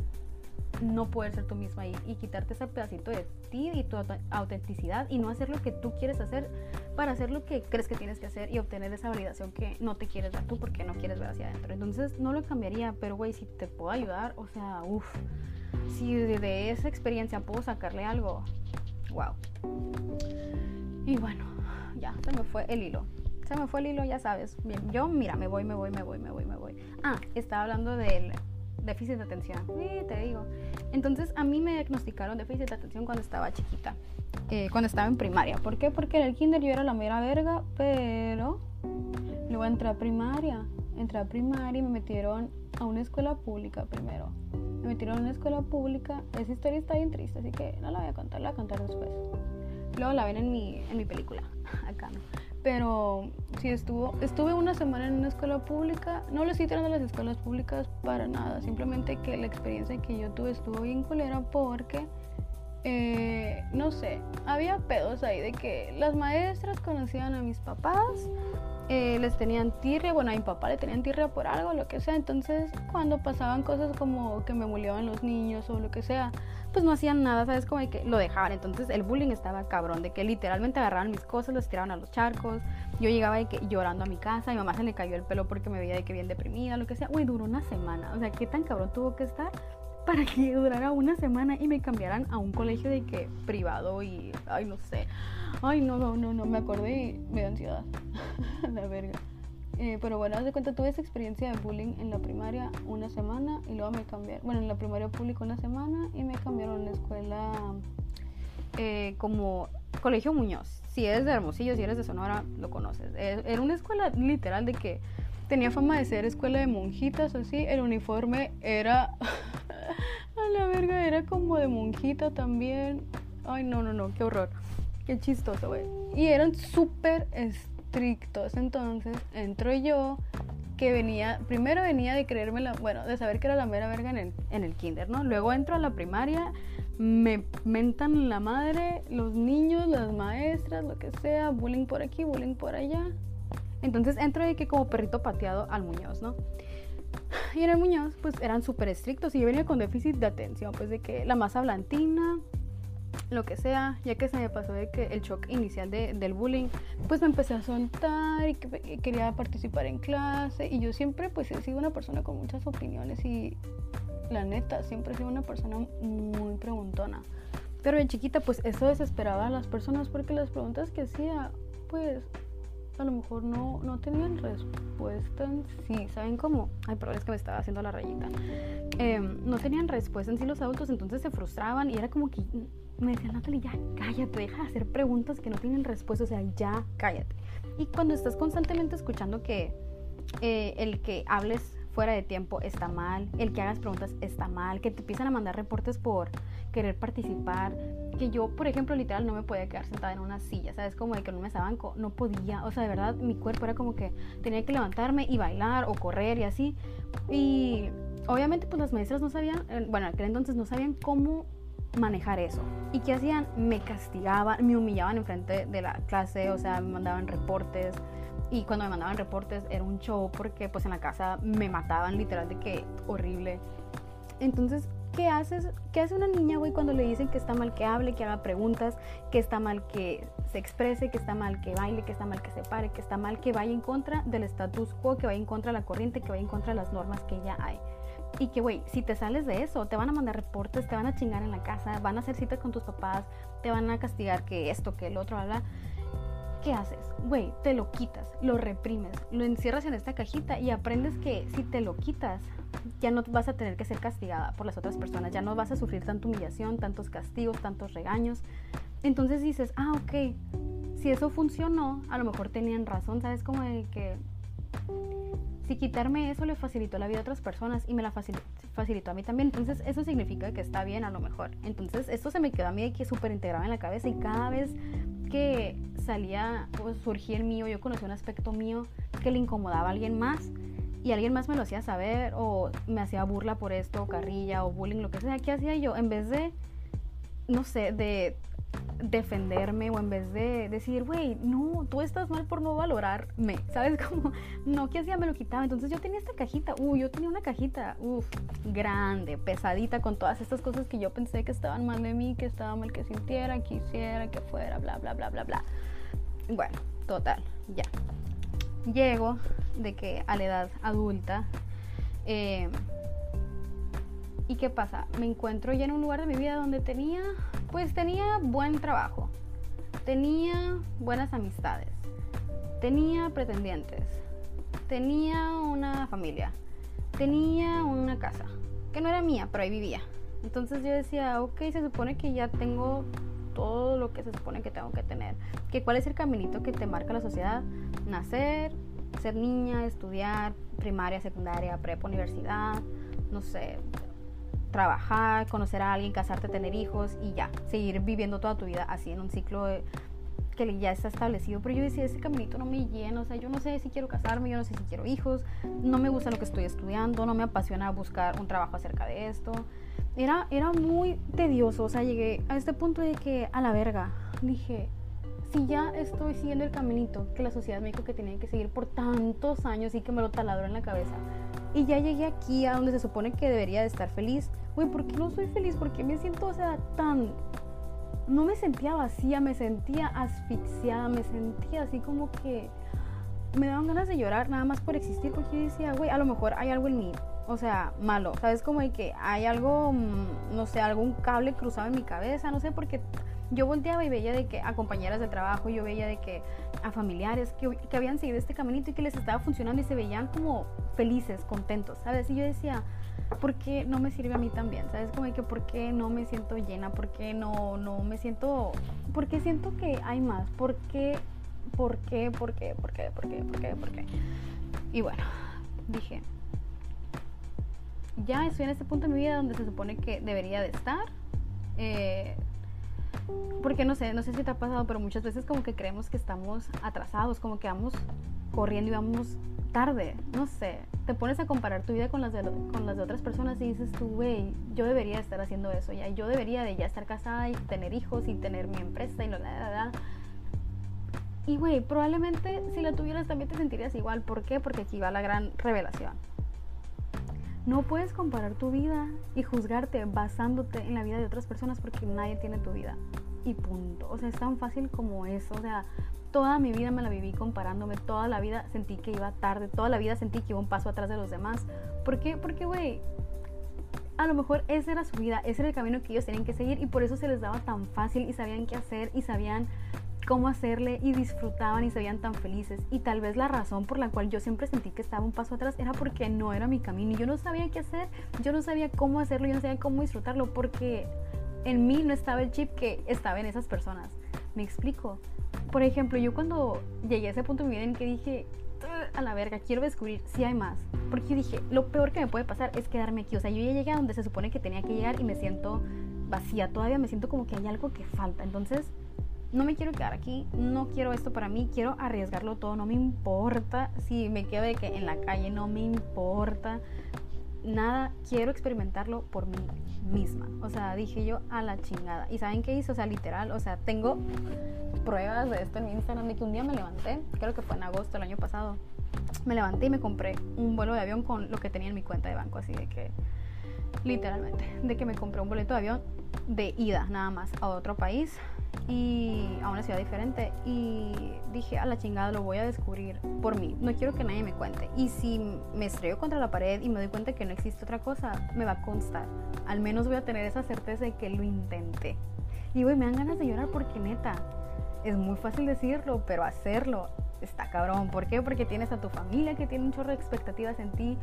no poder ser tú misma y, quitarte ese pedacito de ti y tu autenticidad y no hacer lo que tú quieres hacer para hacer lo que crees que tienes que hacer y obtener esa validación que no te quieres dar tú porque no quieres ver hacia adentro. Entonces no lo cambiaría, pero güey, si te puedo ayudar, o sea, uff, si de, esa experiencia puedo sacarle algo, wow. Y bueno, ya, se me fue el hilo se me fue el hilo, ya sabes. Yo, mira, me voy, me voy, me voy, me voy, me voy. Ah, estaba hablando del déficit de atención. Sí, te digo. Entonces a mí me diagnosticaron déficit de atención cuando estaba chiquita, eh, cuando estaba en primaria. ¿Por qué? Porque en el kinder yo era la mera verga, pero luego entré a primaria. Entré a primaria y me metieron a una escuela pública primero. Me metieron a una escuela pública. Esa historia está bien triste, así que no la voy a contar, la voy a contar después. Luego la ven en mi, en mi película, acá no pero sí estuvo, estuve una semana en una escuela pública, no le estoy tirando las escuelas públicas para nada, simplemente que la experiencia que yo tuve estuvo bien culera porque, eh, no sé, había pedos ahí de que las maestras conocían a mis papás, eh, les tenían tirria, bueno, a mi papá le tenían tirria por algo, lo que sea, entonces cuando pasaban cosas como que me molestaban los niños o lo que sea, pues no hacían nada, ¿sabes? Como de que lo dejaban. Entonces el bullying estaba cabrón, de que literalmente agarraban mis cosas, los tiraban a los charcos. Yo llegaba de que llorando a mi casa, mi mamá se le cayó el pelo porque me veía de que bien deprimida, lo que sea. Uy, duró una semana. O sea, ¿qué tan cabrón tuvo que estar para que durara una semana y me cambiaran a un colegio de que privado y, ay, no sé. Ay, no, no, no, no, me acordé y me dio ansiedad. La verga. Eh, pero bueno, haz de cuenta, tuve esa experiencia de bullying en la primaria una semana y luego me cambiaron, bueno, en la primaria pública una semana y me cambiaron a una escuela eh, como Colegio Muñoz. Si eres de Hermosillo, si eres de Sonora, lo conoces. Eh, era una escuela literal de que tenía fama de ser escuela de monjitas, así. El uniforme era, a la verga, era como de monjita también. Ay, no, no, no, qué horror. Qué chistoso, güey. Y eran súper estrictos. Entonces entro yo, que venía, primero venía de creerme la, bueno, de saber que era la mera verga en el, en el kinder, ¿no? Luego entro a la primaria, me mentan la madre, los niños, las maestras, lo que sea, bullying por aquí, bullying por allá. Entonces entro que como perrito pateado al Muñoz, ¿no? Y en el Muñoz, pues eran súper estrictos y yo venía con déficit de atención, pues de que la masa blantina, lo que sea, ya que se me pasó de que el shock inicial de, del bullying, pues me empecé a soltar y que, quería participar en clase y yo siempre pues he sido una persona con muchas opiniones y la neta, siempre he sido una persona muy preguntona. Pero de chiquita pues eso desesperaba a las personas porque las preguntas que hacía pues a lo mejor no, no tenían respuesta en sí. ¿Saben cómo? Ay, perdón, es que me estaba haciendo la rayita. Em, no tenían respuesta en sí los adultos, entonces se frustraban y era como que me decían, Natalie, ya cállate, deja de hacer preguntas que no tienen respuesta, o sea, ya cállate. Y cuando estás constantemente escuchando que eh, el que hables fuera de tiempo está mal, el que hagas preguntas está mal, que te empiezan a mandar reportes por querer participar, que yo, por ejemplo, literal no me podía quedar sentada en una silla, ¿sabes? Como de que no me banco, no podía, o sea, de verdad mi cuerpo era como que tenía que levantarme y bailar o correr y así. Y obviamente pues las maestras no sabían, eh, bueno, aquel entonces no sabían cómo manejar eso. ¿Y qué hacían? Me castigaban, me humillaban enfrente de la clase, o sea, me mandaban reportes, y cuando me mandaban reportes era un show porque pues en la casa me mataban literal de que horrible. Entonces, ¿qué haces? ¿Qué hace una niña, güey, cuando le dicen que está mal que hable, que haga preguntas, que está mal que se exprese, que está mal que baile, que está mal que se pare, que está mal que vaya en contra del status quo, que vaya en contra de la corriente, que vaya en contra de las normas que ya hay? Y que, güey, si te sales de eso, te van a mandar reportes, te van a chingar en la casa, van a hacer citas con tus papás, te van a castigar que esto, que el otro, bla. ¿qué haces? Güey, te lo quitas, lo reprimes, lo encierras en esta cajita y aprendes que si te lo quitas, ya no vas a tener que ser castigada por las otras personas, ya no vas a sufrir tanta humillación, tantos castigos, tantos regaños. Entonces dices, ah, ok, si eso funcionó, a lo mejor tenían razón, ¿sabes? Como de que si quitarme eso le facilitó la vida a otras personas y me la facilitó, a mí también. Entonces eso significa que está bien a lo mejor. Entonces esto se me quedó a mí que súper integrado en la cabeza y cada vez que salía o surgía el mío, yo conocí un aspecto mío que le incomodaba a alguien más y alguien más me lo hacía saber o me hacía burla por esto, o carrilla o bullying, lo que sea, ¿qué hacía yo? En vez de, no sé, de defenderme o en vez de decir, güey, no, tú estás mal por no valorarme, ¿sabes? Como, no, ¿qué hacía? Me lo quitaba. Entonces yo tenía esta cajita, uy, yo tenía una cajita, uff, grande, pesadita, con todas estas cosas que yo pensé que estaban mal de mí, que estaba mal que sintiera, que hiciera, que fuera, bla, bla, bla, bla, bla. Bueno, total, ya. Llego de que a la edad adulta, eh, ¿Y qué pasa? Me encuentro ya en un lugar de mi vida donde tenía pues tenía buen trabajo, tenía buenas amistades, tenía pretendientes, tenía una familia, tenía una casa, que no era mía, pero ahí vivía. Entonces yo decía, ok, se supone que ya tengo todo lo que se supone que tengo que tener. Que cuál es el caminito que te marca la sociedad? Nacer, ser niña, estudiar, primaria, secundaria, prepa, universidad, no sé, trabajar, conocer a alguien, casarte, tener hijos y ya, seguir viviendo toda tu vida así en un ciclo que ya está establecido. Pero yo decía, ese caminito no me llena, o sea, yo no sé si quiero casarme, yo no sé si quiero hijos, no me gusta lo que estoy estudiando, no me apasiona buscar un trabajo acerca de esto. Era, era muy tedioso, o sea, llegué a este punto de que a la verga, dije, si ya estoy siguiendo el caminito que la sociedad me dijo que tenía que seguir por tantos años y que me lo taladró en la cabeza, y ya llegué aquí a donde se supone que debería de estar feliz, güey, ¿por qué no soy feliz? Porque me siento, o sea, tan... No me sentía vacía, me sentía asfixiada, me sentía así como que me daban ganas de llorar nada más por existir, porque yo decía, güey, a lo mejor hay algo en mí, o sea, malo, ¿sabes? Como de que hay algo, mm, no sé, algún cable cruzado en mi cabeza, no sé, porque yo volteaba y veía de que a compañeras de trabajo, yo veía de que a familiares que, que habían seguido este caminito y que les estaba funcionando y se veían como felices, contentos, ¿sabes? Y yo decía, ¿por qué no me sirve a mí también? ¿Sabes? Como que ¿por qué no me siento llena? ¿Por qué no, no me siento... ¿Por qué siento que hay más? ¿Por qué? ¿Por qué? ¿Por qué? ¿Por qué? ¿Por qué? ¿Por qué? ¿Por qué? Y bueno, dije, ya estoy en este punto de mi vida donde se supone que debería de estar. Eh, porque no sé, no sé si te ha pasado, pero muchas veces como que creemos que estamos atrasados, como que vamos corriendo y vamos tarde, no sé, te pones a comparar tu vida con las de, con las de otras personas y dices tú, güey, yo debería estar haciendo eso ya, yo debería de ya estar casada y tener hijos y tener mi empresa y lo la, la, la. Y güey, probablemente si la tuvieras también te sentirías igual, ¿por qué? Porque aquí va la gran revelación. No puedes comparar tu vida y juzgarte basándote en la vida de otras personas porque nadie tiene tu vida. Y punto. O sea, es tan fácil como eso. O sea, toda mi vida me la viví comparándome. Toda la vida sentí que iba tarde. Toda la vida sentí que iba un paso atrás de los demás. ¿Por qué? Porque, güey, a lo mejor ese era su vida, ese era el camino que ellos tenían que seguir y por eso se les daba tan fácil y sabían qué hacer y sabían cómo hacerle y disfrutaban y se veían tan felices. Y tal vez la razón por la cual yo siempre sentí que estaba un paso atrás era porque no era mi camino y yo no sabía qué hacer, yo no sabía cómo hacerlo, yo no sabía cómo disfrutarlo porque en mí no estaba el chip que estaba en esas personas. Me explico. Por ejemplo, yo cuando llegué a ese punto de mi vida en que dije, a la verga, quiero descubrir si hay más. Porque yo dije, lo peor que me puede pasar es quedarme aquí. O sea, yo ya llegué a donde se supone que tenía que llegar y me siento vacía. Todavía me siento como que hay algo que falta. Entonces, no me quiero quedar aquí, no quiero esto para mí, quiero arriesgarlo todo, no me importa si me quedo de que en la calle, no me importa nada, quiero experimentarlo por mí misma. O sea, dije yo a la chingada. ¿Y saben qué hice? O sea, literal, o sea, tengo pruebas de esto en mi Instagram de que un día me levanté, creo que fue en agosto del año pasado, me levanté y me compré un vuelo de avión con lo que tenía en mi cuenta de banco, así de que, literalmente, de que me compré un boleto de avión de ida nada más a otro país y a una ciudad diferente y dije a la chingada lo voy a descubrir por mí. No quiero que nadie me cuente y si me estrello contra la pared y me doy cuenta que no existe otra cosa me va a constar. Al menos voy a tener esa certeza de que lo intenté. Y güey me dan ganas de llorar porque neta es muy fácil decirlo pero hacerlo está cabrón. ¿por qué? porque tienes a tu familia que tiene un chorro de expectativas en ti.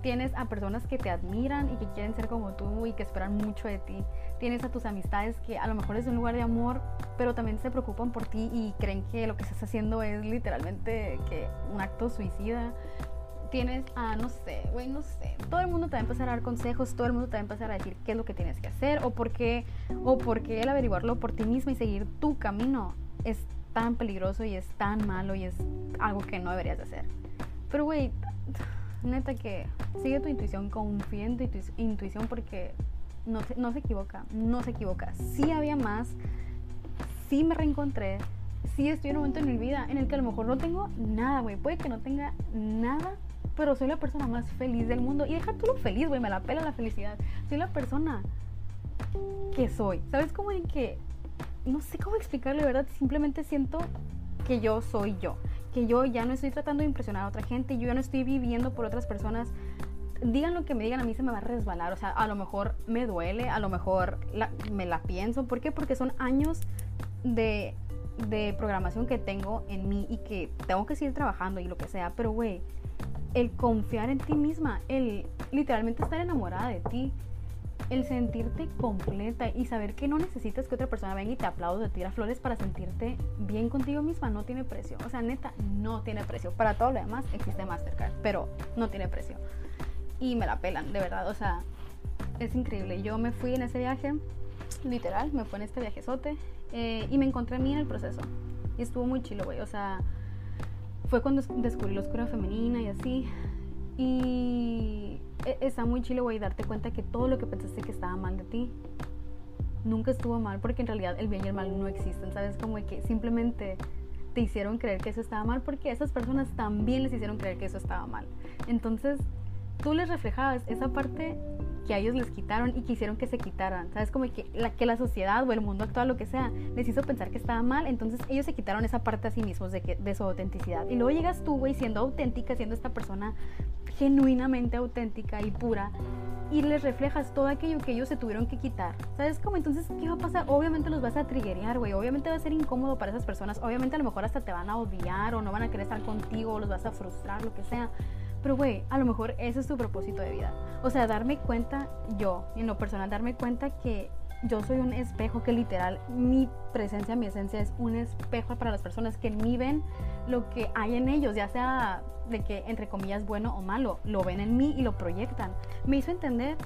Tienes a personas que te admiran y que quieren ser como tú y que esperan mucho de ti. Tienes a tus amistades que a lo mejor es un lugar de amor, pero también se preocupan por ti y creen que lo que estás haciendo es literalmente que un acto suicida. Tienes a, no sé, güey, no sé. Todo el mundo te va a empezar a dar consejos, todo el mundo te va a empezar a decir qué es lo que tienes que hacer o por qué, o por qué el averiguarlo por ti mismo y seguir tu camino es tan peligroso y es tan malo y es algo que no deberías de hacer. Pero, güey, neta que sigue tu intuición, confía en tu intuición porque no, no se equivoca, no se equivoca. Sí había más, sí me reencontré, sí estoy en un momento en mi vida en el que a lo mejor no tengo nada, güey. Puede que no tenga nada, pero soy la persona más feliz del mundo. Y deja tú lo feliz, güey, me la pela la felicidad. Soy la persona que soy. ¿Sabes cómo en que... No sé cómo explicarlo, verdad. Simplemente siento que yo soy yo que yo ya no estoy tratando de impresionar a otra gente, yo ya no estoy viviendo por otras personas. Digan lo que me digan, a mí se me va a resbalar. O sea, a lo mejor me duele, a lo mejor me la pienso. ¿Por qué? Porque son años de, de programación que tengo en mí y que tengo que seguir trabajando y lo que sea. Pero, güey, el confiar en ti misma, el literalmente estar enamorada de ti, el sentirte completa y saber que no necesitas que otra persona venga y te aplaude, te tira flores para sentirte bien contigo misma, no tiene precio. O sea, neta, no tiene precio. Para todo lo demás existe Mastercard, pero no tiene precio. Y me la pelan, de verdad. O sea, es increíble. Yo me fui en ese viaje, literal, me fui en este viajezote eh, y me encontré a mí en el proceso. Y estuvo muy chilo, güey. O sea, fue cuando descubrí la oscura femenina y así. Y e, está muy chile, güey, darte cuenta que todo lo que pensaste que estaba mal de ti nunca estuvo mal, porque en realidad el bien y el mal no existen, ¿sabes? Como que simplemente te hicieron creer que eso estaba mal porque esas personas también les hicieron creer que eso estaba mal. Entonces, tú les reflejabas esa parte que a ellos les quitaron y quisieron que se quitaran. ¿Sabes? Como que la, que la sociedad o el mundo actual, lo que sea, les hizo pensar que estaba mal. Entonces ellos se quitaron esa parte a sí mismos de, de su autenticidad. Y luego llegas tú, güey, siendo auténtica, siendo esta persona genuinamente auténtica y pura. Y les reflejas todo aquello que ellos se tuvieron que quitar. ¿Sabes cómo? Entonces, ¿qué va a pasar? Obviamente los vas a triggerear, güey. Obviamente va a ser incómodo para esas personas. Obviamente a lo mejor hasta te van a odiar o no van a querer estar contigo o los vas a frustrar, lo que sea. Pero, güey, a lo mejor ese es tu propósito de vida. O sea, darme cuenta, yo, en lo personal, darme cuenta que yo soy un espejo, que literal mi presencia, mi esencia es un espejo para las personas que ni ven lo que hay en ellos, ya sea de que, entre comillas, bueno o malo, lo ven en mí y lo proyectan. Me hizo entender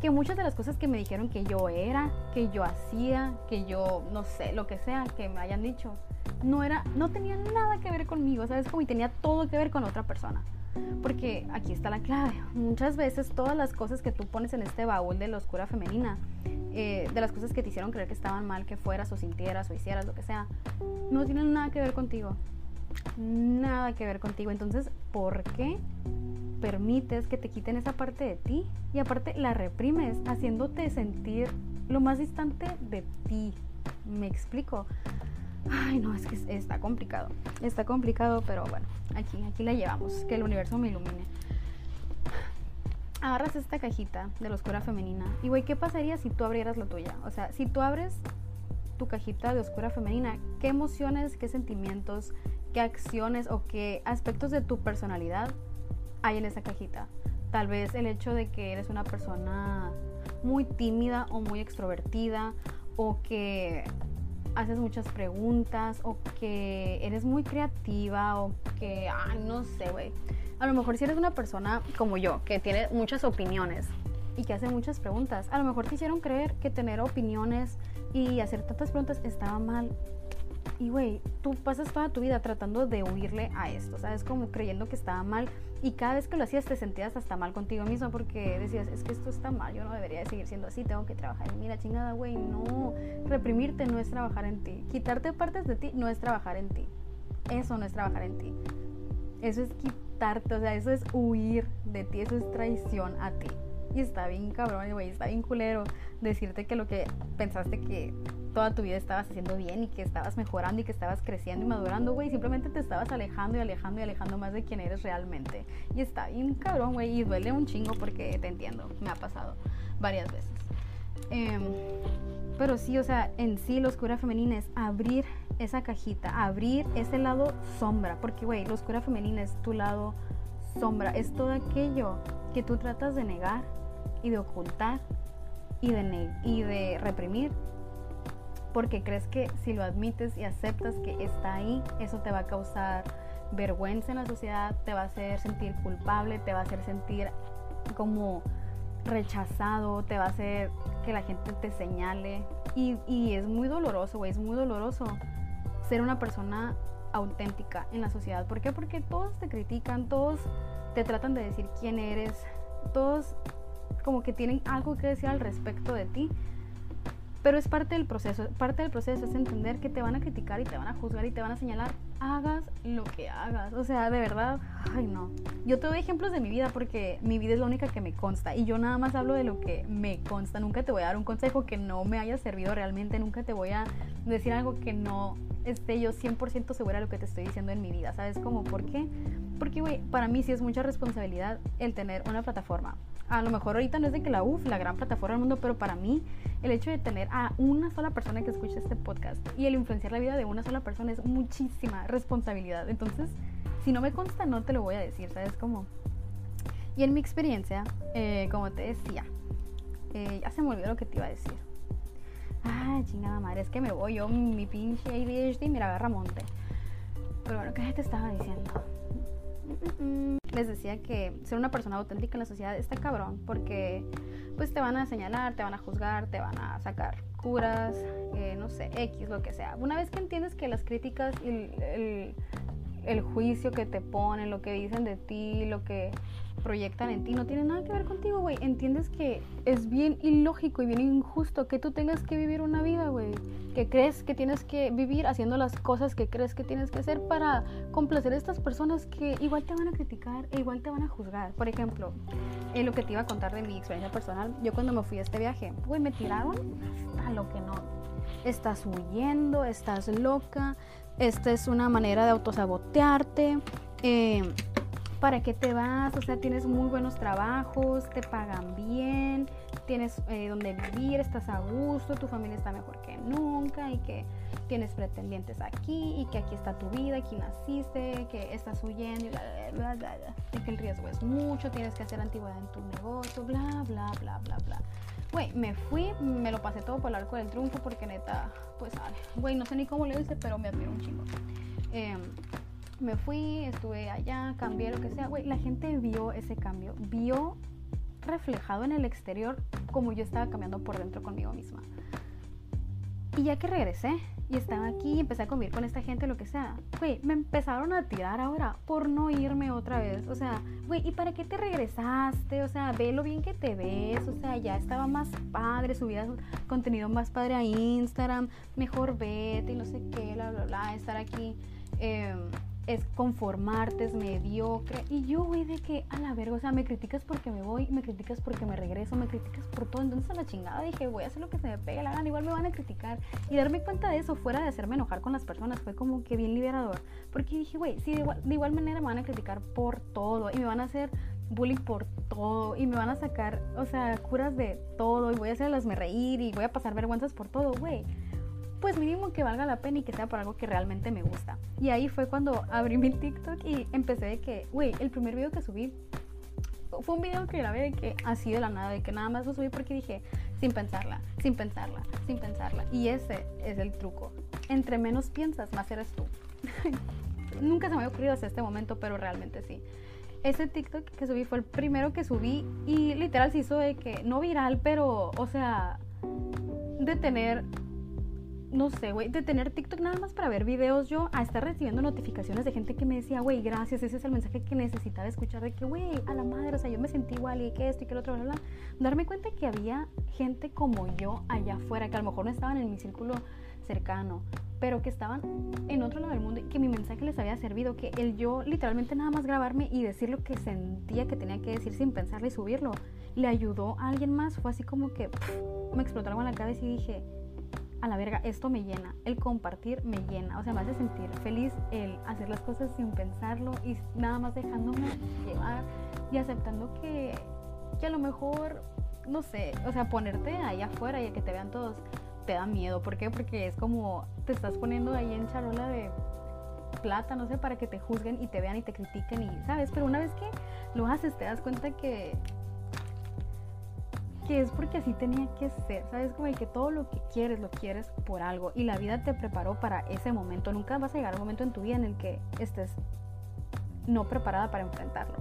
que muchas de las cosas que me dijeron que yo era, que yo hacía, que yo, no sé, lo que sea, que me hayan dicho, no era, no tenía nada que ver conmigo, ¿sabes? Como y tenía todo que ver con otra persona. Porque aquí está la clave. Muchas veces todas las cosas que tú pones en este baúl de la oscura femenina, eh, de las cosas que te hicieron creer que estaban mal, que fueras o sintieras o hicieras, lo que sea, no tienen nada que ver contigo. Nada que ver contigo. Entonces, ¿por qué permites que te quiten esa parte de ti? Y aparte la reprimes, haciéndote sentir lo más distante de ti. ¿Me explico? Ay, no, es que está complicado. Está complicado, pero bueno, aquí, aquí la llevamos. Que el universo me ilumine. Agarras esta cajita de la oscura femenina. Y, güey, ¿qué pasaría si tú abrieras la tuya? O sea, si tú abres tu cajita de oscura femenina, ¿qué emociones, qué sentimientos, qué acciones o qué aspectos de tu personalidad hay en esa cajita? Tal vez el hecho de que eres una persona muy tímida o muy extrovertida o que haces muchas preguntas o que eres muy creativa o que, ah, no sé, güey. A lo mejor si eres una persona como yo, que tiene muchas opiniones y que hace muchas preguntas, a lo mejor te hicieron creer que tener opiniones y hacer tantas preguntas estaba mal. Y güey, tú pasas toda tu vida tratando de huirle a esto, ¿sabes? Como creyendo que estaba mal. Y cada vez que lo hacías te sentías hasta mal contigo mismo porque decías, es que esto está mal, yo no debería de seguir siendo así, tengo que trabajar en mí, la chingada, güey. No, reprimirte no es trabajar en ti. Quitarte partes de ti no es trabajar en ti. Eso no es trabajar en ti. Eso es quitarte, o sea, eso es huir de ti, eso es traición a ti. Y está bien cabrón, güey, está bien culero decirte que lo que pensaste que toda tu vida estabas haciendo bien y que estabas mejorando y que estabas creciendo y madurando, güey, simplemente te estabas alejando y alejando y alejando más de quien eres realmente. Y está bien cabrón, güey, y duele un chingo porque te entiendo, me ha pasado varias veces. Em, pero sí, o sea, en sí la oscura femenina es abrir esa cajita, abrir ese lado sombra, porque, güey, la oscura femenina es tu lado sombra, es todo aquello que tú tratas de negar y de ocultar y de, y de reprimir porque crees que si lo admites y aceptas que está ahí, eso te va a causar vergüenza en la sociedad, te va a hacer sentir culpable, te va a hacer sentir como rechazado, te va a hacer que la gente te señale. Y, y es muy doloroso, güey, es muy doloroso ser una persona auténtica en la sociedad. ¿Por qué? Porque todos te critican, todos te tratan de decir quién eres, todos como que tienen algo que decir al respecto de ti. Pero es parte del proceso. Parte del proceso es entender que te van a criticar y te van a juzgar y te van a señalar. Hagas lo que hagas. O sea, de verdad, ay no. Yo te doy ejemplos de mi vida porque mi vida es la única que me consta. Y yo nada más hablo de lo que me consta. Nunca te voy a dar un consejo que no me haya servido realmente. Nunca te voy a decir algo que no esté yo 100% segura de lo que te estoy diciendo en mi vida. ¿Sabes cómo? ¿Por qué? Porque, güey, para mí sí es mucha responsabilidad el tener una plataforma a lo mejor ahorita no es de que la UF, la gran plataforma del mundo, pero para mí el hecho de tener a una sola persona que escuche este podcast y el influenciar la vida de una sola persona es muchísima responsabilidad. Entonces, si no me consta, no te lo voy a decir, ¿sabes cómo? Y en mi experiencia, eh, como te decía, eh, ya se me olvidó lo que te iba a decir. Ay, chingada madre, es que me voy yo, mi pinche ADHD, mira, agarra monte. Pero bueno, ¿qué te estaba diciendo? Les decía que ser una persona auténtica en la sociedad está cabrón porque pues te van a señalar, te van a juzgar, te van a sacar curas, eh, no sé, X, lo que sea. Una vez que entiendes que las críticas y el juicio que te ponen, lo que dicen de ti, lo que proyectan en ti no tiene nada que ver contigo, güey. Entiendes que es bien ilógico y bien injusto que tú tengas que vivir una vida, güey. Que crees que tienes que vivir haciendo las cosas que crees que tienes que hacer para complacer a estas personas que igual te van a criticar e igual te van a juzgar. Por ejemplo, en lo que te iba a contar de mi experiencia personal, yo cuando me fui a este viaje, güey, me tiraron hasta lo que no. Estás huyendo, estás loca, esta es una manera de autosabotearte. Eh, ¿para qué te vas? O sea, tienes muy buenos trabajos, te pagan bien, tienes eh, donde vivir, estás a gusto, tu familia está mejor que nunca y que tienes pretendientes aquí y que aquí está tu vida, aquí naciste, que estás huyendo y bla, bla, bla, bla, y que el riesgo es mucho, tienes que hacer antigüedad en tu negocio, bla, bla, bla, bla, bla. Güey, me fui, me lo pasé todo por el arco del triunfo porque neta, pues, güey, no sé ni cómo lo hice, pero me admiro un chingo. Eh, me fui, estuve allá, cambié lo que sea, güey, la gente vio ese cambio, vio reflejado en el exterior como yo estaba cambiando por dentro conmigo misma. Y ya que regresé y estaba aquí empecé a convivir con esta gente, lo que sea, güey, me empezaron a tirar ahora por no irme otra vez. O sea, güey, ¿y para qué te regresaste? O sea, ve lo bien que te ves. O sea, ya estaba más padre, subías contenido más padre a Instagram, mejor vete y no sé qué, bla, bla, bla, estar aquí. Eh, es conformarte, es mediocre. Y yo, güey, de que a la verga, o sea, me criticas porque me voy, me criticas porque me regreso, me criticas por todo. Entonces a la chingada dije, voy a hacer lo que se me pegue la gana, igual me van a criticar. Y darme cuenta de eso, fuera de hacerme enojar con las personas, fue como que bien liberador. Porque dije, güey, sí, de igual, de igual manera me van a criticar por todo y me van a hacer bullying por todo y me van a sacar, o sea, curas de todo y voy a hacerlas reír y voy a pasar vergüenzas por todo, güey pues mínimo que valga la pena y que sea por algo que realmente me gusta. Y ahí fue cuando abrí mi TikTok y empecé de que, güey, el primer video que subí fue un video que grabé de que así de la nada, de que nada más lo subí porque dije, sin pensarla, sin pensarla, sin pensarla. Y ese es el truco. Entre menos piensas, más eres tú. Nunca se me había ocurrido hasta este momento, pero realmente sí. Ese TikTok que subí fue el primero que subí y literal se hizo de que, no viral, pero, o sea, de tener no sé, güey, de tener TikTok nada más para ver videos yo a estar recibiendo notificaciones de gente que me decía, güey, gracias, ese es el mensaje que necesitaba escuchar, de que, güey, a la madre, o sea, yo me sentí igual y que esto y que el otro, bla, bla, Darme cuenta que había gente como yo allá afuera, que a lo mejor no estaban en mi círculo cercano, pero que estaban en otro lado del mundo y que mi mensaje les había servido, que el yo literalmente nada más grabarme y decir lo que sentía que tenía que decir sin pensarle y subirlo, le ayudó a alguien más, fue así como que me explotó algo en la cabeza y dije, a la verga, esto me llena, el compartir me llena, o sea, me hace sentir feliz el hacer las cosas sin pensarlo y nada más dejándome llevar y aceptando que, que a lo mejor, no sé, o sea, ponerte ahí afuera y que te vean todos te da miedo, ¿por qué? Porque es como te estás poniendo ahí en charola de plata, no sé, para que te juzguen y te vean y te critiquen y, ¿sabes? Pero una vez que lo haces te das cuenta que que es porque así tenía que ser, ¿sabes? Como que todo lo que quieres lo quieres por algo y la vida te preparó para ese momento. Nunca vas a llegar a un momento en tu vida en el que estés no preparada para enfrentarlo.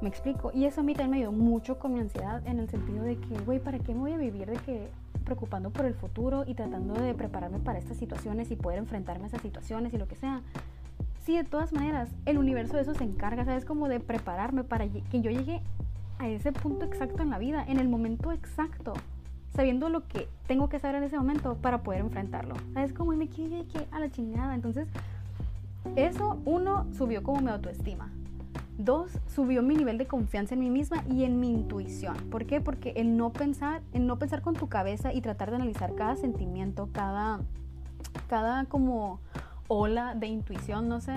Me explico. Y eso a mí también me ayudó mucho con mi ansiedad en el sentido de que, güey, ¿para qué me voy a vivir de que preocupando por el futuro y tratando de prepararme para estas situaciones y poder enfrentarme a esas situaciones y lo que sea? Sí, de todas maneras, el universo de eso se encarga, ¿sabes? Como de prepararme para que yo llegue a ese punto exacto en la vida, en el momento exacto, sabiendo lo que tengo que saber en ese momento para poder enfrentarlo. ¿Sabes cómo me quedé que a la chingada? Entonces, eso, uno, subió como mi autoestima. Dos, subió mi nivel de confianza en mí misma y en mi intuición. ¿Por qué? Porque el no pensar, el no pensar con tu cabeza y tratar de analizar cada sentimiento, cada, cada como ola de intuición, no sé,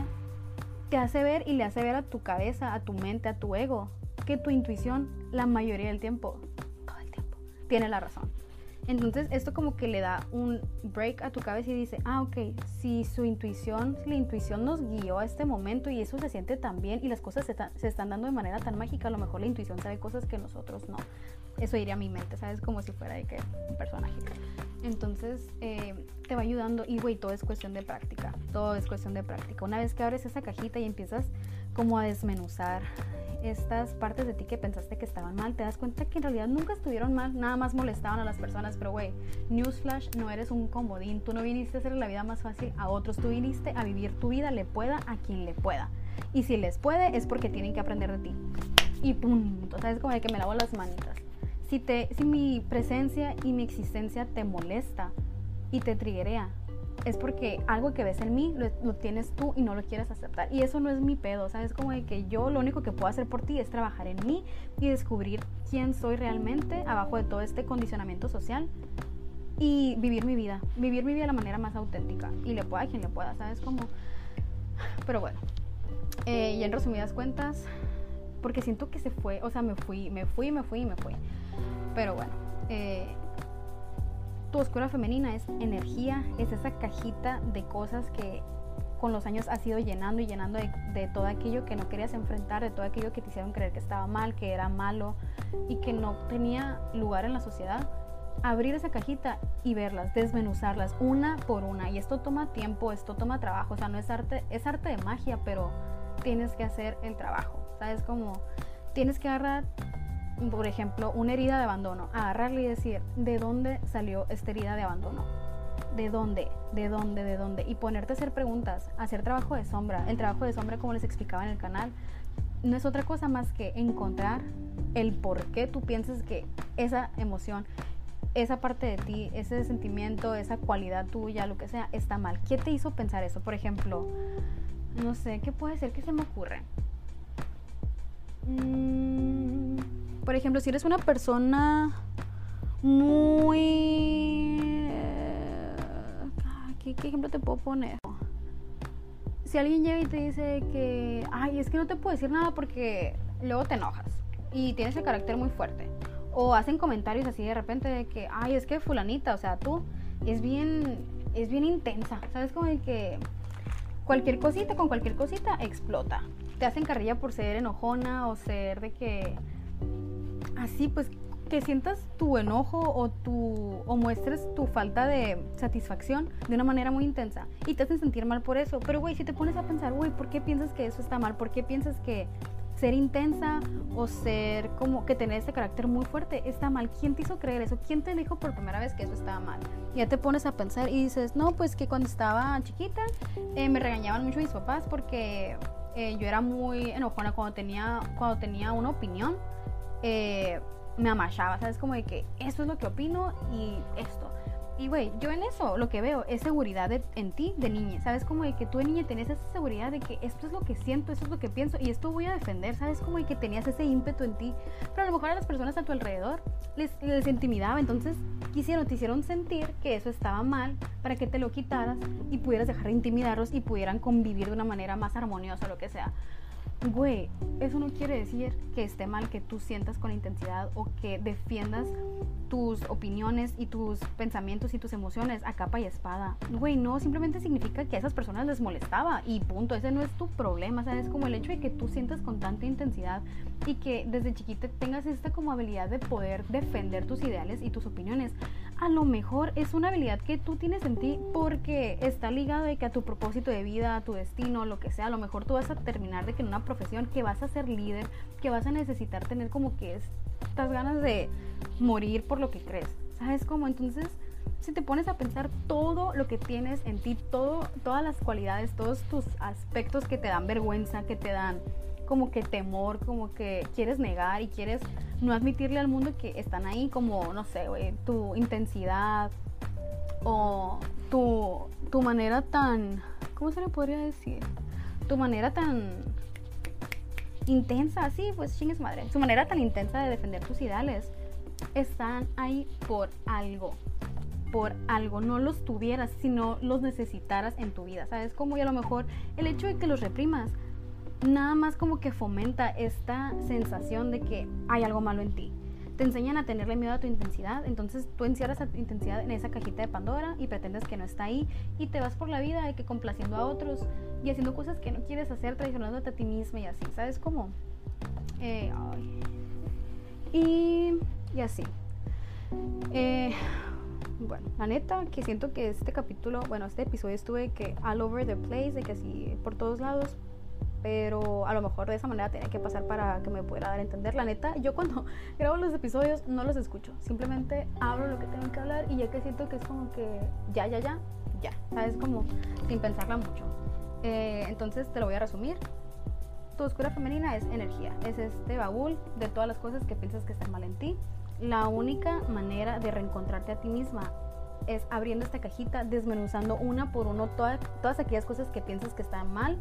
te hace ver y le hace ver a tu cabeza, a tu mente, a tu ego, que tu intuición la mayoría del tiempo, todo el tiempo, tiene la razón. Entonces esto como que le da un break a tu cabeza y dice, ah, ok, si su intuición, la intuición nos guió a este momento y eso se siente tan bien y las cosas se, se, están dando de manera tan mágica, a lo mejor la intuición sabe cosas que nosotros no. Eso iría a mi mente, ¿sabes? Como si fuera de que un personaje. Entonces eh, te va ayudando y, güey, todo es cuestión de práctica, todo es cuestión de práctica. Una vez que abres esa cajita y empiezas como a desmenuzar estas partes de ti que pensaste que estaban mal, te das cuenta que en realidad nunca estuvieron mal, nada más molestaban a las personas, pero güey, newsflash, no eres un comodín, tú no viniste a hacer la vida más fácil a otros, tú viniste a vivir tu vida, le pueda a quien le pueda. Y si les puede es porque tienen que aprender de ti. Y punto, sabes como de que me lavo las manitas. Si, te, si mi presencia y mi existencia te molesta y te triguea, es porque algo que ves en mí lo, tienes tú y no lo quieres aceptar. Y eso no es mi pedo, ¿sabes? Como de que yo lo único que puedo hacer por ti es trabajar en mí y descubrir quién soy realmente abajo de todo este condicionamiento social y vivir mi vida, vivir mi vida de la manera más auténtica y le pueda a quien le pueda, ¿sabes? Como... Pero bueno, eh, y en resumidas cuentas, porque siento que se fue, o sea, me fui, me fui, me fui, me fui. Pero bueno, eh, tu oscura femenina es energía, es esa cajita de cosas que con los años has ido llenando y llenando de, todo aquello que no querías enfrentar, de todo aquello que te hicieron creer que estaba mal, que era malo y que no tenía lugar en la sociedad. Abrir esa cajita y verlas, desmenuzarlas una por una. Y esto toma tiempo, esto toma trabajo. O sea, no es arte, es arte de magia, pero tienes que hacer el trabajo. ¿Sabes? Como tienes que agarrar por ejemplo, una herida de abandono, agarrarle y decir, ¿de dónde salió esta herida de abandono? ¿De dónde? ¿De dónde? ¿De dónde? Y ponerte a hacer preguntas, hacer trabajo de sombra. El trabajo de sombra, como les explicaba en el canal, no es otra cosa más que encontrar el por qué tú piensas que esa emoción, esa parte de ti, ese sentimiento, esa cualidad tuya, lo que sea, está mal. ¿Qué te hizo pensar eso? Por ejemplo, no sé, ¿qué puede ser que se me ocurre? Mmm por ejemplo, si eres una persona muy... Eh, ¿Qué, ejemplo te puedo poner? Si alguien llega y te dice que, ay, es que no te puedo decir nada porque luego te enojas y tienes el carácter muy fuerte. O hacen comentarios así de repente de que, ay, es que fulanita, o sea, tú es bien, es bien intensa. ¿Sabes? Como de que cualquier cosita con cualquier cosita explota. Te hacen carrilla por ser enojona o ser de que así, pues que sientas tu enojo o, tu, o muestres tu falta de satisfacción de una manera muy intensa y te hacen sentir mal por eso. Pero, güey, si te pones a pensar, güey, ¿por qué piensas que eso está mal? ¿Por qué piensas que ser intensa o ser como que tener ese carácter muy fuerte está mal. ¿Quién te hizo creer eso? ¿Quién te dijo por primera vez que eso estaba mal? Ya te pones a pensar y dices, no, pues que cuando estaba chiquita eh, me regañaban mucho mis papás porque eh, yo era muy enojona cuando tenía, cuando tenía una opinión. Eh, me amachaba, ¿sabes? Como de que esto es lo que opino y esto. Y güey, yo en eso lo que veo es seguridad en ti de niña. ¿Sabes? Como de que tú de niña tenías esa seguridad de que esto es lo que siento, esto es lo que pienso y esto voy a defender. ¿Sabes? Como de que tenías ese ímpetu en ti. Pero a lo mejor a las personas a tu alrededor les, les intimidaba. Entonces quisieron, te hicieron sentir que eso estaba mal para que te lo quitaras y pudieras dejar de intimidarlos y pudieran convivir de una manera más armoniosa, lo que sea. Güey, eso no quiere decir que esté mal que tú sientas con intensidad o que defiendas tus opiniones y tus pensamientos y tus emociones a capa y espada. Güey, no, simplemente significa que a esas personas les molestaba y punto, ese no es tu problema, ¿sabes? Como el hecho de que tú sientas con tanta intensidad y que desde chiquita tengas esta como habilidad de poder defender tus ideales y tus opiniones a lo mejor es una habilidad que tú tienes en ti porque está ligado de que a tu propósito de vida, a tu destino, lo que sea, a lo mejor tú vas a terminar de que en una profesión que vas a ser líder, que vas a necesitar tener como que estas ganas de morir por lo que crees. ¿Sabes cómo? Entonces, si te pones a pensar todo lo que tienes en ti, todo, todas las cualidades, todos tus aspectos que te dan vergüenza, que te dan como que temor, como que quieres negar y quieres no admitirle al mundo que están ahí, como, no sé, tu intensidad o tu, tu manera tan, ¿cómo se le podría decir? Tu manera tan intensa, sí, pues chingues madre, su manera tan intensa de defender tus ideales, están ahí por algo por algo, no los tuvieras, sino los necesitaras en tu vida, ¿sabes? Como y a lo mejor el hecho de que los reprimas nada más como que fomenta esta sensación de que hay algo malo en ti. Te enseñan a tenerle miedo a tu intensidad, entonces tú encierras a tu intensidad en esa cajita de Pandora y pretendes que no está ahí y te vas por la vida de que complaciendo a otros y haciendo cosas que no quieres hacer, traicionándote a ti misma y así, ¿sabes cómo? Eh, y, y, así. Eh, bueno, la neta que siento que este capítulo, bueno, este episodio estuve que all over the place, de que así por todos lados, pero a lo mejor de esa manera tiene que pasar para que me pudiera dar a entender. La neta, yo cuando grabo los episodios no los escucho, simplemente hablo lo que tengo que hablar y ya que siento que es como que ya, ya, ya, ya, ¿sabes? Como sin pensarla mucho. Eh, entonces te lo voy a resumir. Tu oscura femenina es energía, es este baúl de todas las cosas que piensas que están mal en ti. La única manera de reencontrarte a ti misma es abriendo esta cajita, desmenuzando una por uno todas, todas aquellas cosas que piensas que están mal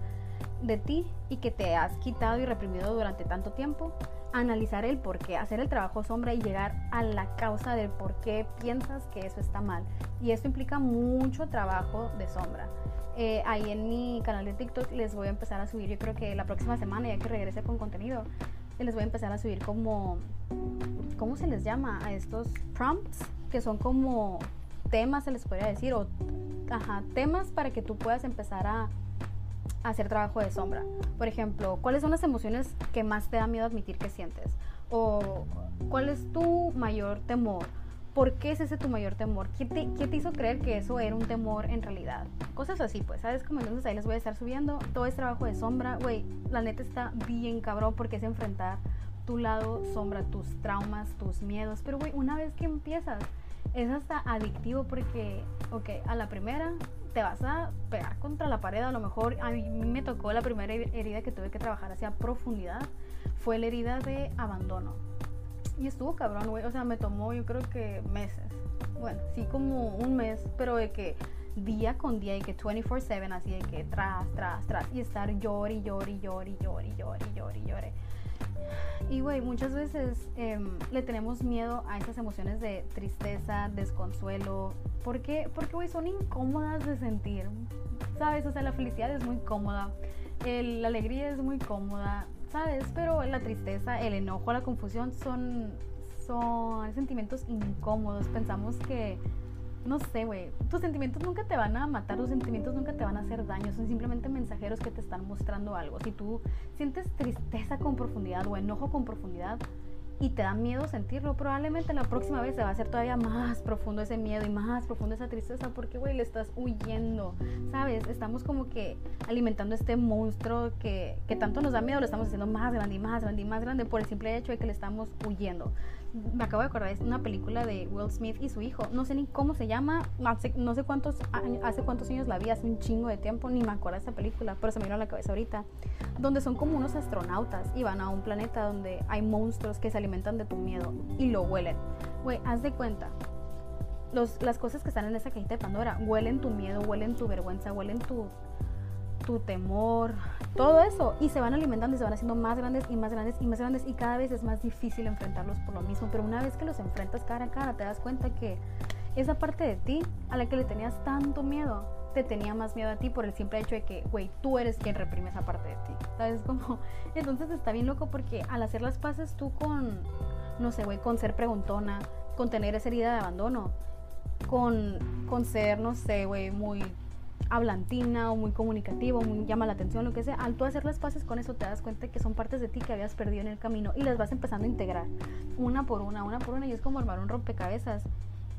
de ti y que te has quitado y reprimido durante tanto tiempo, analizar el por qué, hacer el trabajo sombra y llegar a la causa del por qué piensas que eso está mal. Y esto implica mucho trabajo de sombra. Eh, ahí en mi canal de TikTok les voy a empezar a subir, yo creo que la próxima semana, ya que regrese con contenido, les voy a empezar a subir como, ¿cómo se les llama? A estos prompts, que son como temas, se les podría decir, o ajá, temas para que tú puedas empezar a hacer trabajo de sombra. Por ejemplo, ¿cuáles son las emociones que más te da miedo admitir que sientes? O ¿cuál es tu mayor temor? ¿Por qué es ese tu mayor temor? ¿Qué te, ¿Qué te, hizo creer que eso era un temor en realidad? Cosas así, pues, ¿sabes? Como entonces ahí les voy a estar subiendo. Todo es trabajo de sombra. Güey, la neta está bien cabrón porque es enfrentar tu lado sombra, tus traumas, tus miedos. Pero, güey, una vez que empiezas, es hasta adictivo porque, ok, a la primera te vas a pegar contra la pared. A lo mejor a mí me tocó la primera herida que tuve que trabajar hacia profundidad. Fue la herida de abandono. Y estuvo cabrón, güey. O sea, me tomó yo creo que meses. Bueno, sí como un mes, pero de que día con día y que 24/7 así de que tras, tras, tras y estar llori, llori, llori, llori, llori, llori, llori. Y, güey, muchas veces em, le tenemos miedo a esas emociones de tristeza, desconsuelo. ¿Por qué? Porque, güey, son incómodas de sentir. ¿Sabes? O sea, la felicidad es muy cómoda. la alegría es muy cómoda. ¿Sabes? Pero la tristeza, el enojo, la confusión son, son sentimientos incómodos. Pensamos que no sé, güey, tus sentimientos nunca te van a matar, tus sentimientos nunca te van a hacer daño, son simplemente mensajeros que te están mostrando algo. Si tú sientes tristeza con profundidad o enojo con profundidad, y te da miedo sentirlo, probablemente la próxima vez se va a hacer todavía más profundo ese miedo y más profundo esa tristeza porque, güey, le estás huyendo, ¿sabes? Estamos como que alimentando este monstruo que, que tanto nos da miedo, lo estamos haciendo más grande y más grande y más grande por el simple hecho de que le estamos huyendo me acabo de acordar, es una película de Will Smith y su hijo. No sé ni cómo se llama, no sé cuántos hace cuántos años la vi, hace un chingo de tiempo, ni me acuerdo de esa película, pero se me vino a la cabeza ahorita. Donde son como unos astronautas y van a un planeta donde hay monstruos que se alimentan de tu miedo y lo huelen. Güey, haz de cuenta. Los, las cosas que están en esa cajita de Pandora huelen tu miedo, huelen tu vergüenza, huelen tu, tu temor, todo eso. Y se van alimentando y se van haciendo más grandes y más grandes y más grandes. Y cada vez es más difícil enfrentarlos por lo mismo. Pero una vez que los enfrentas cara a cara, te das cuenta que esa parte de ti a la que le tenías tanto miedo, te tenía más miedo a ti por el simple hecho de que, güey, tú eres quien reprime esa parte de ti. ¿Sabes cómo? Entonces está bien loco porque al hacer las paces tú con, no sé, güey, con ser preguntona, con tener esa herida de abandono, con, con ser, no sé, güey, muy hablantina o muy comunicativo, muy llama la atención, lo que sea, al tú hacer las paces con eso te das cuenta que son partes de ti que habías perdido en el camino y las vas empezando a integrar una por una, una por una y es como armar un rompecabezas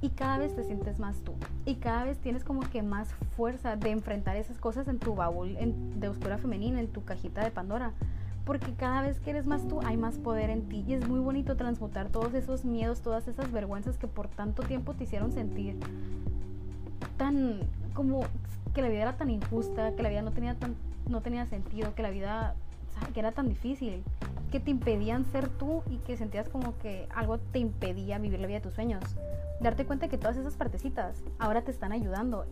y cada vez te sientes más tú y cada vez tienes como que más fuerza de enfrentar esas cosas en tu baúl de oscura femenina, en tu cajita de Pandora. Porque cada vez que eres más tú, hay más poder en ti. Y es muy bonito transmutar todos esos miedos, todas esas vergüenzas que por tanto tiempo te hicieron sentir tan como que la vida era tan injusta, que la vida no tenía, tan, no tenía sentido, que la vida que era tan difícil, que te impedían ser tú y que sentías como que algo te impedía vivir la vida de tus sueños. Darte cuenta que todas esas partecitas ahora te están ayudando.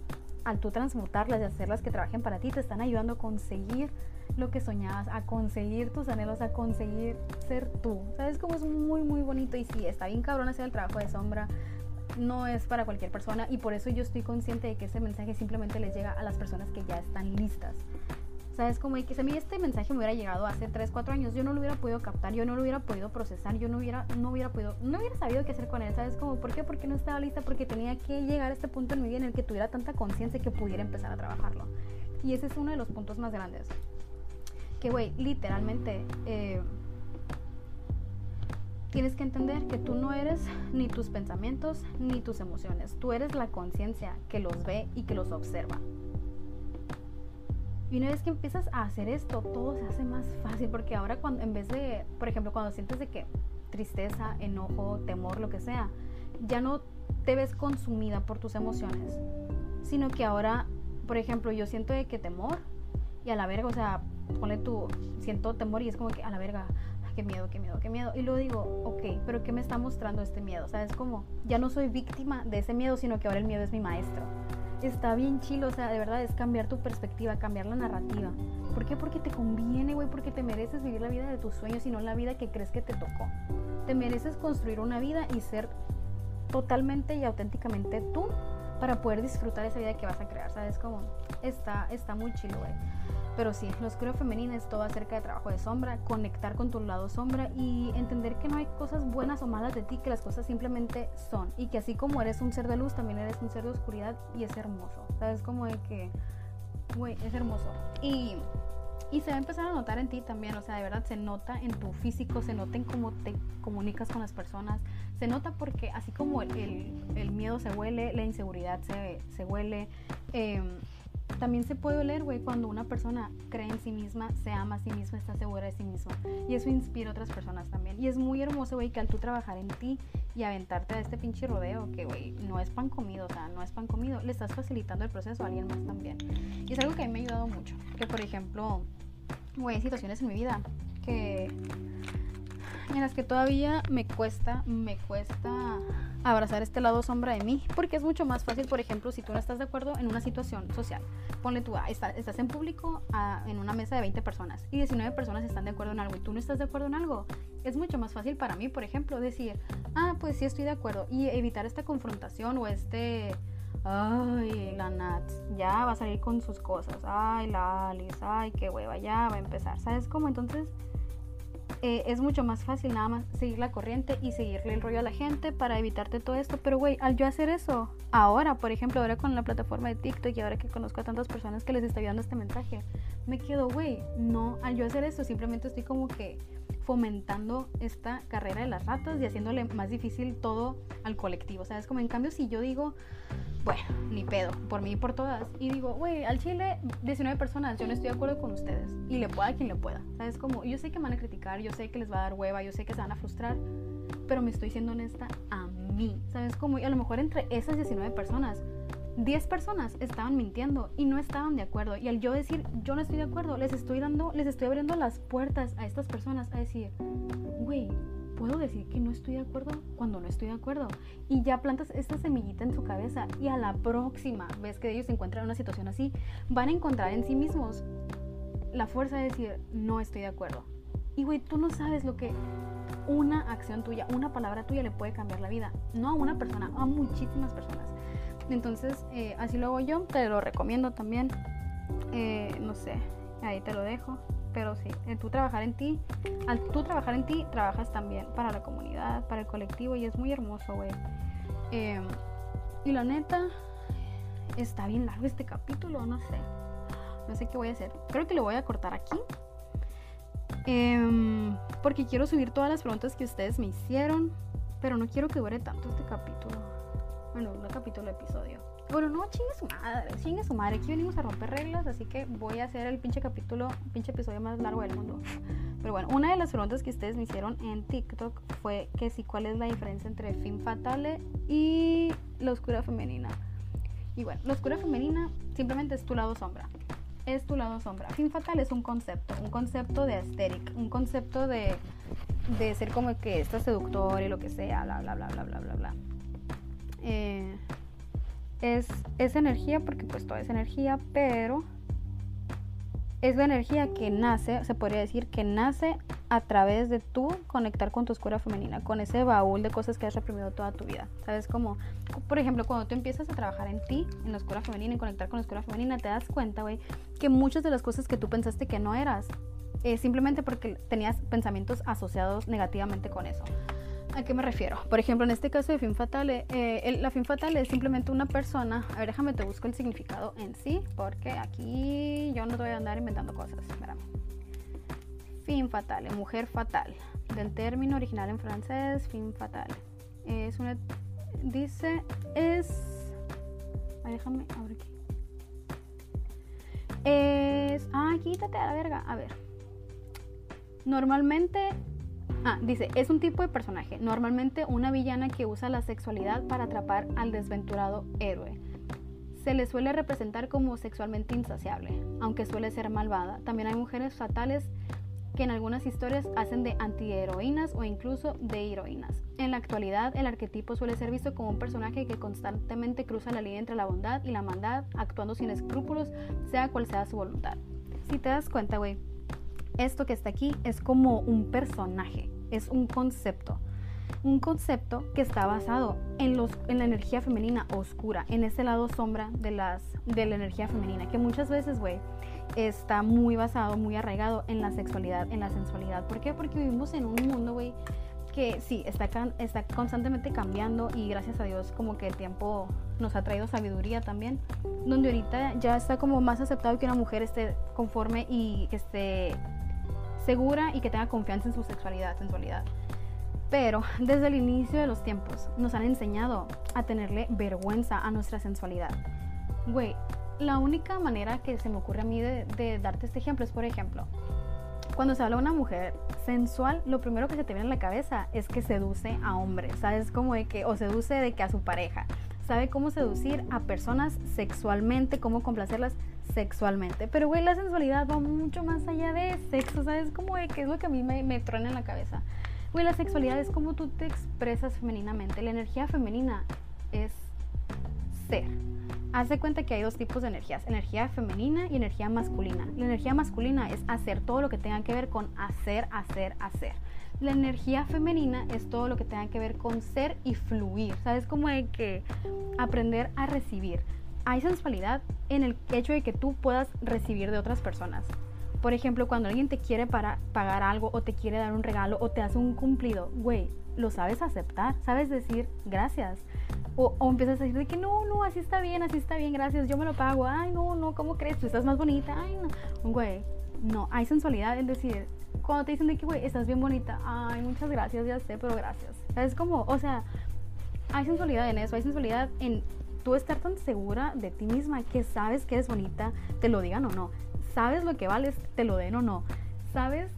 Al tú transmutarlas y hacerlas que trabajen para ti, te están ayudando a conseguir lo que soñabas, a conseguir tus anhelos, a conseguir ser tú. ¿Sabes cómo es muy, muy bonito? Y sí, está bien cabrón hacer el trabajo de sombra, no es para cualquier persona y por eso yo estoy consciente de que ese mensaje simplemente les llega a las personas que ya están listas. ¿Sabes? Como que si a mí este mensaje me hubiera llegado hace 3, 4 años, yo no lo hubiera podido captar, yo no lo hubiera podido procesar, yo no hubiera, no hubiera podido, no hubiera sabido qué hacer con él. ¿Sabes? Como, ¿por qué? Porque no estaba lista, porque tenía que llegar a este punto en mi vida en el que tuviera tanta conciencia que pudiera empezar a trabajarlo. Y ese es uno de los puntos más grandes. Que, güey, literalmente... Eh, tienes que entender que tú no eres ni tus pensamientos ni tus emociones. Tú eres la conciencia que los ve y que los observa. Y una vez que empiezas a hacer esto, todo se hace más fácil porque ahora cuando en vez de, por ejemplo, cuando sientes de que tristeza, enojo, temor, lo que sea, ya no te ves consumida por tus emociones, sino que ahora, por ejemplo, yo siento de que temor y a la verga, o sea, ponle tú, siento temor y es como que a la verga, qué miedo, qué miedo, qué miedo. Y luego digo, ok, pero ¿qué me está mostrando este miedo? O sea, es como, ya no soy víctima de ese miedo, sino que ahora el miedo es mi maestro. Está bien chilo, o sea, de verdad es cambiar tu perspectiva, cambiar la narrativa. ¿Por qué? Porque te conviene, güey, porque te mereces vivir la vida de tus sueños y no la vida que crees que te tocó. Te mereces construir una vida y ser totalmente y auténticamente tú para poder disfrutar esa vida que vas a crear, ¿sabes? Como está, está muy chilo, güey. Pero sí, lo oscuro femenino es todo acerca de trabajo de sombra, conectar con tu lado sombra y entender que no hay cosas buenas o malas de ti, que las cosas simplemente son. Y que así como eres un ser de luz, también eres un ser de oscuridad y es hermoso. ¿Sabes? Como de que, es hermoso. Y, y se va a empezar a notar en ti también, o sea, de verdad se nota en tu físico, se nota en cómo te comunicas con las personas, se nota porque así como el, el, miedo se huele, la inseguridad se, se huele. Eh, también se puede oler, güey, cuando una persona cree en sí misma, se ama a sí misma, está segura de sí misma. Y eso inspira a otras personas también. Y es muy hermoso, güey, que al tú trabajar en ti y aventarte a este pinche rodeo, que, güey, no es pan comido, o sea, no es pan comido, le estás facilitando el proceso a alguien más también. Y es algo que a mí me ha ayudado mucho. Que, por ejemplo, güey, situaciones en mi vida que en las que todavía me cuesta, me cuesta abrazar este lado sombra de mí, porque es mucho más fácil, por ejemplo, si tú no estás de acuerdo en una situación social, ponle tú, ah, estás en público ah, en una mesa de 20 personas y 19 personas están de acuerdo en algo y tú no estás de acuerdo en algo, es mucho más fácil para mí, por ejemplo, decir, ah, pues sí estoy de acuerdo y evitar esta confrontación o este... Ay, la Nats, ya va a salir con sus cosas. Ay, la Alice, ay, qué hueva, ya va a empezar. ¿Sabes cómo? Entonces, eh, es mucho más fácil nada más seguir la corriente y seguirle el rollo a la gente para evitarte todo esto. Pero, güey, al yo hacer eso, ahora, por ejemplo, ahora con la plataforma de TikTok y ahora que conozco a tantas personas que les está ayudando este mensaje, me quedo, güey, no, al yo hacer eso, simplemente estoy como que fomentando esta carrera de las ratas y haciéndole más difícil todo al colectivo. ¿Sabes? Como en cambio, si yo digo, bueno, ni pedo, por mí y por todas, y digo, güey, al Chile, 19 personas, yo no estoy de acuerdo con ustedes, y le pueda quien le pueda. ¿Sabes? Como, yo sé que me van a criticar, yo sé que les va a dar hueva, yo sé que se van a frustrar, pero me estoy siendo honesta a mí. ¿Sabes? Como, y a lo mejor entre esas 19 personas, 10 personas estaban mintiendo y no estaban de acuerdo. Y al yo decir, yo no estoy de acuerdo, les estoy dando, les estoy abriendo las puertas a estas personas a decir, güey, puedo decir que no estoy de acuerdo cuando no estoy de acuerdo. Y ya plantas esta semillita en su cabeza y a la próxima vez que ellos se encuentran en una situación así, van a encontrar en sí mismos la fuerza de decir, no estoy de acuerdo. Y güey, tú no sabes lo que una acción tuya, una palabra tuya le puede cambiar la vida. No a una persona, a muchísimas personas. Entonces, eh, así lo hago yo, te lo recomiendo también. Eh, no sé, ahí te lo dejo. Pero sí, tú trabajar en ti, al tú trabajar en ti, trabajas también para la comunidad, para el colectivo y es muy hermoso, güey. Em, y la neta, está bien largo este capítulo, no sé. No sé qué voy a hacer. Creo que lo voy a cortar aquí. Em, porque quiero subir todas las preguntas que ustedes me hicieron. Pero no quiero que dure tanto este capítulo. Bueno, un capítulo, episodio. Bueno, no, chingue su madre, chingue su madre. Aquí venimos a romper reglas, así que voy a hacer el pinche capítulo, pinche episodio más largo del mundo. Pero bueno, una de las preguntas que ustedes me hicieron en TikTok fue que si cuál es la diferencia entre fin fatale y la oscura femenina. Y bueno, la oscura femenina simplemente es tu lado sombra. Es tu lado sombra. Fin fatal es un concepto, un concepto de aesthetic, un concepto de, de ser como que está seductor y lo que sea, bla, bla, bla, bla, bla, bla, bla. Eh, es, energía porque pues todo es energía, pero es la energía que nace, se podría decir que nace a través de tú conectar con tu oscura femenina, con ese baúl de cosas que has reprimido toda tu vida. ¿Sabes? Como, por ejemplo, cuando tú empiezas a trabajar en ti, en la oscura femenina, y conectar con la oscura femenina, te das cuenta, güey, que muchas de las cosas que tú pensaste que no eras, es simplemente porque tenías pensamientos asociados negativamente con eso. ¿A qué me refiero? Por ejemplo, en este caso de fin fatal, eh, la fin fatal es simplemente una persona. A ver, déjame te busco el significado en sí, porque aquí yo no te voy a andar inventando cosas. Espérame. Fin fatal, mujer fatal. Del término original en francés, fin fatal. Es una. Dice. Es. Ay, déjame abrir aquí. Es. Ah, quítate a la verga. A ver. Normalmente Ah, dice, es un tipo de personaje, normalmente una villana que usa la sexualidad para atrapar al desventurado héroe. Se le suele representar como sexualmente insaciable, aunque suele ser malvada. También hay mujeres fatales que en algunas historias hacen de antiheroínas o incluso de heroínas. En la actualidad, el arquetipo suele ser visto como un personaje que constantemente cruza la línea entre la bondad y la maldad, actuando sin escrúpulos, sea cual sea su voluntad. Si te das cuenta, güey, esto que está aquí es como un personaje, es un concepto. Un concepto que está basado en, los, en la energía femenina oscura, en ese lado sombra de, las, de la energía femenina, que muchas veces, güey, está muy basado, muy arraigado en la sexualidad, en la sensualidad. ¿Por qué? Porque vivimos en un mundo, güey, que sí, está, está constantemente cambiando y gracias a Dios como que el tiempo nos ha traído sabiduría también, donde ahorita ya está como más aceptado que una mujer esté conforme y que esté segura y que tenga confianza en su sexualidad, sensualidad. Pero desde el inicio de los tiempos nos han enseñado a tenerle vergüenza a nuestra sensualidad. Güey, la única manera que se me ocurre a mí de, darte este ejemplo es, por ejemplo, cuando se habla de una mujer sensual, lo primero que se te viene en la cabeza es que seduce a hombres, ¿sabes? Como de que, o seduce de que a su pareja, sabe cómo seducir a personas sexualmente, cómo complacerlas sexualmente. Pero, güey, la sensualidad va mucho más allá de sexo, ¿sabes? Como de que es lo que a mí me, me truena en la cabeza. Güey, la sexualidad es como tú te expresas femeninamente. La energía femenina es ser. Haz de cuenta que hay dos tipos de energías, energía femenina y energía masculina. La energía masculina es hacer todo lo que tenga que ver con hacer, hacer, hacer. La energía femenina es todo lo que tenga que ver con ser y fluir. ¿Sabes? Como de que aprender a recibir hay sensualidad en el hecho de que tú puedas recibir de otras personas. Por ejemplo, cuando alguien te quiere para pagar algo o te quiere dar un regalo o te hace un cumplido, güey, lo sabes aceptar, sabes decir gracias. O, o, empiezas a decir que no, no, así está bien, así está bien, gracias, yo me lo pago. Ay, no, no, ¿cómo crees? Tú estás más bonita. Ay, no. Güey, no, hay sensualidad en decir cuando te dicen de que, güey, estás bien bonita, ay, muchas gracias, ya sé, pero gracias. Es como, o sea, hay sensualidad en eso, hay sensualidad en tú estar tan segura de ti misma que sabes que eres bonita, te lo digan o no, sabes lo que vales, te lo den o no, sabes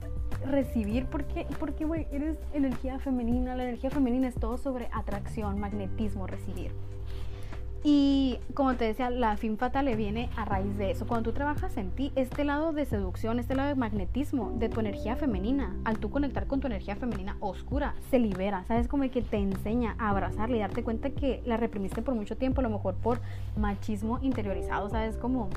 recibir porque, porque, güey, eres energía femenina, la energía femenina es todo sobre atracción, magnetismo, recibir. Y como te decía, la fin fatal le viene a raíz de eso. Cuando tú trabajas en ti, este lado de seducción, este lado de magnetismo de tu energía femenina, al tú conectar con tu energía femenina oscura, se libera. ¿Sabes? Como que te enseña a abrazarla y darte cuenta que la reprimiste por mucho tiempo, a lo mejor por machismo interiorizado, ¿sabes? Como...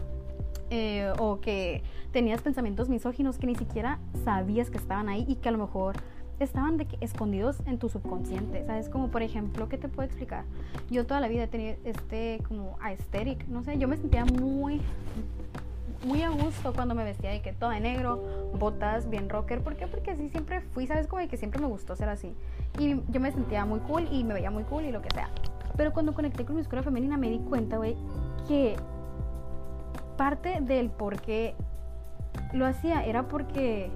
Eh, o que tenías pensamientos misóginos que ni siquiera sabías que estaban ahí y que a lo mejor estaban de que escondidos en tu subconsciente, ¿sabes? Como por ejemplo, ¿qué te puedo explicar? Yo toda la vida he tenido este como aesthetic, no sé, yo me sentía muy muy a gusto cuando me vestía de que todo de negro, botas, bien rocker. ¿Por qué? Porque así siempre fui, ¿sabes? Como de que siempre me gustó ser así. Y yo me sentía muy cool y me veía muy cool y lo que sea. Pero cuando conecté con mi escuela femenina me di cuenta, güey, que parte del por qué lo hacía era porque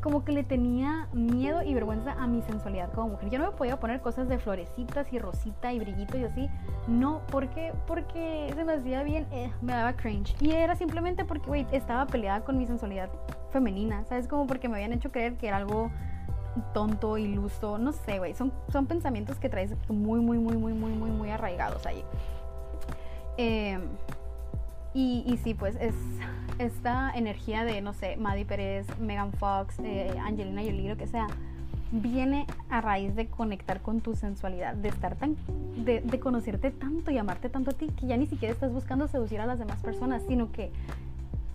como que le tenía miedo y vergüenza a mi sensualidad como mujer. Yo no me podía poner cosas de florecitas y rosita y brillito y así. No, porque porque se me hacía bien, eh, me daba cringe. Y era simplemente porque, güey, estaba peleada con mi sensualidad femenina. ¿Sabes? Como porque me habían hecho creer que era algo tonto, iluso. No sé, güey. Son, son pensamientos que traes muy, muy, muy, muy, muy, muy, muy arraigados ahí. Y, y sí, pues es esta energía de, no sé, Maddie Pérez, Megan Fox, eh, Angelina Jolie, lo que sea, viene a raíz de conectar con tu sensualidad, de estar tan, de, de, conocerte tanto y amarte tanto a ti que ya ni siquiera estás buscando seducir a las demás personas, sino que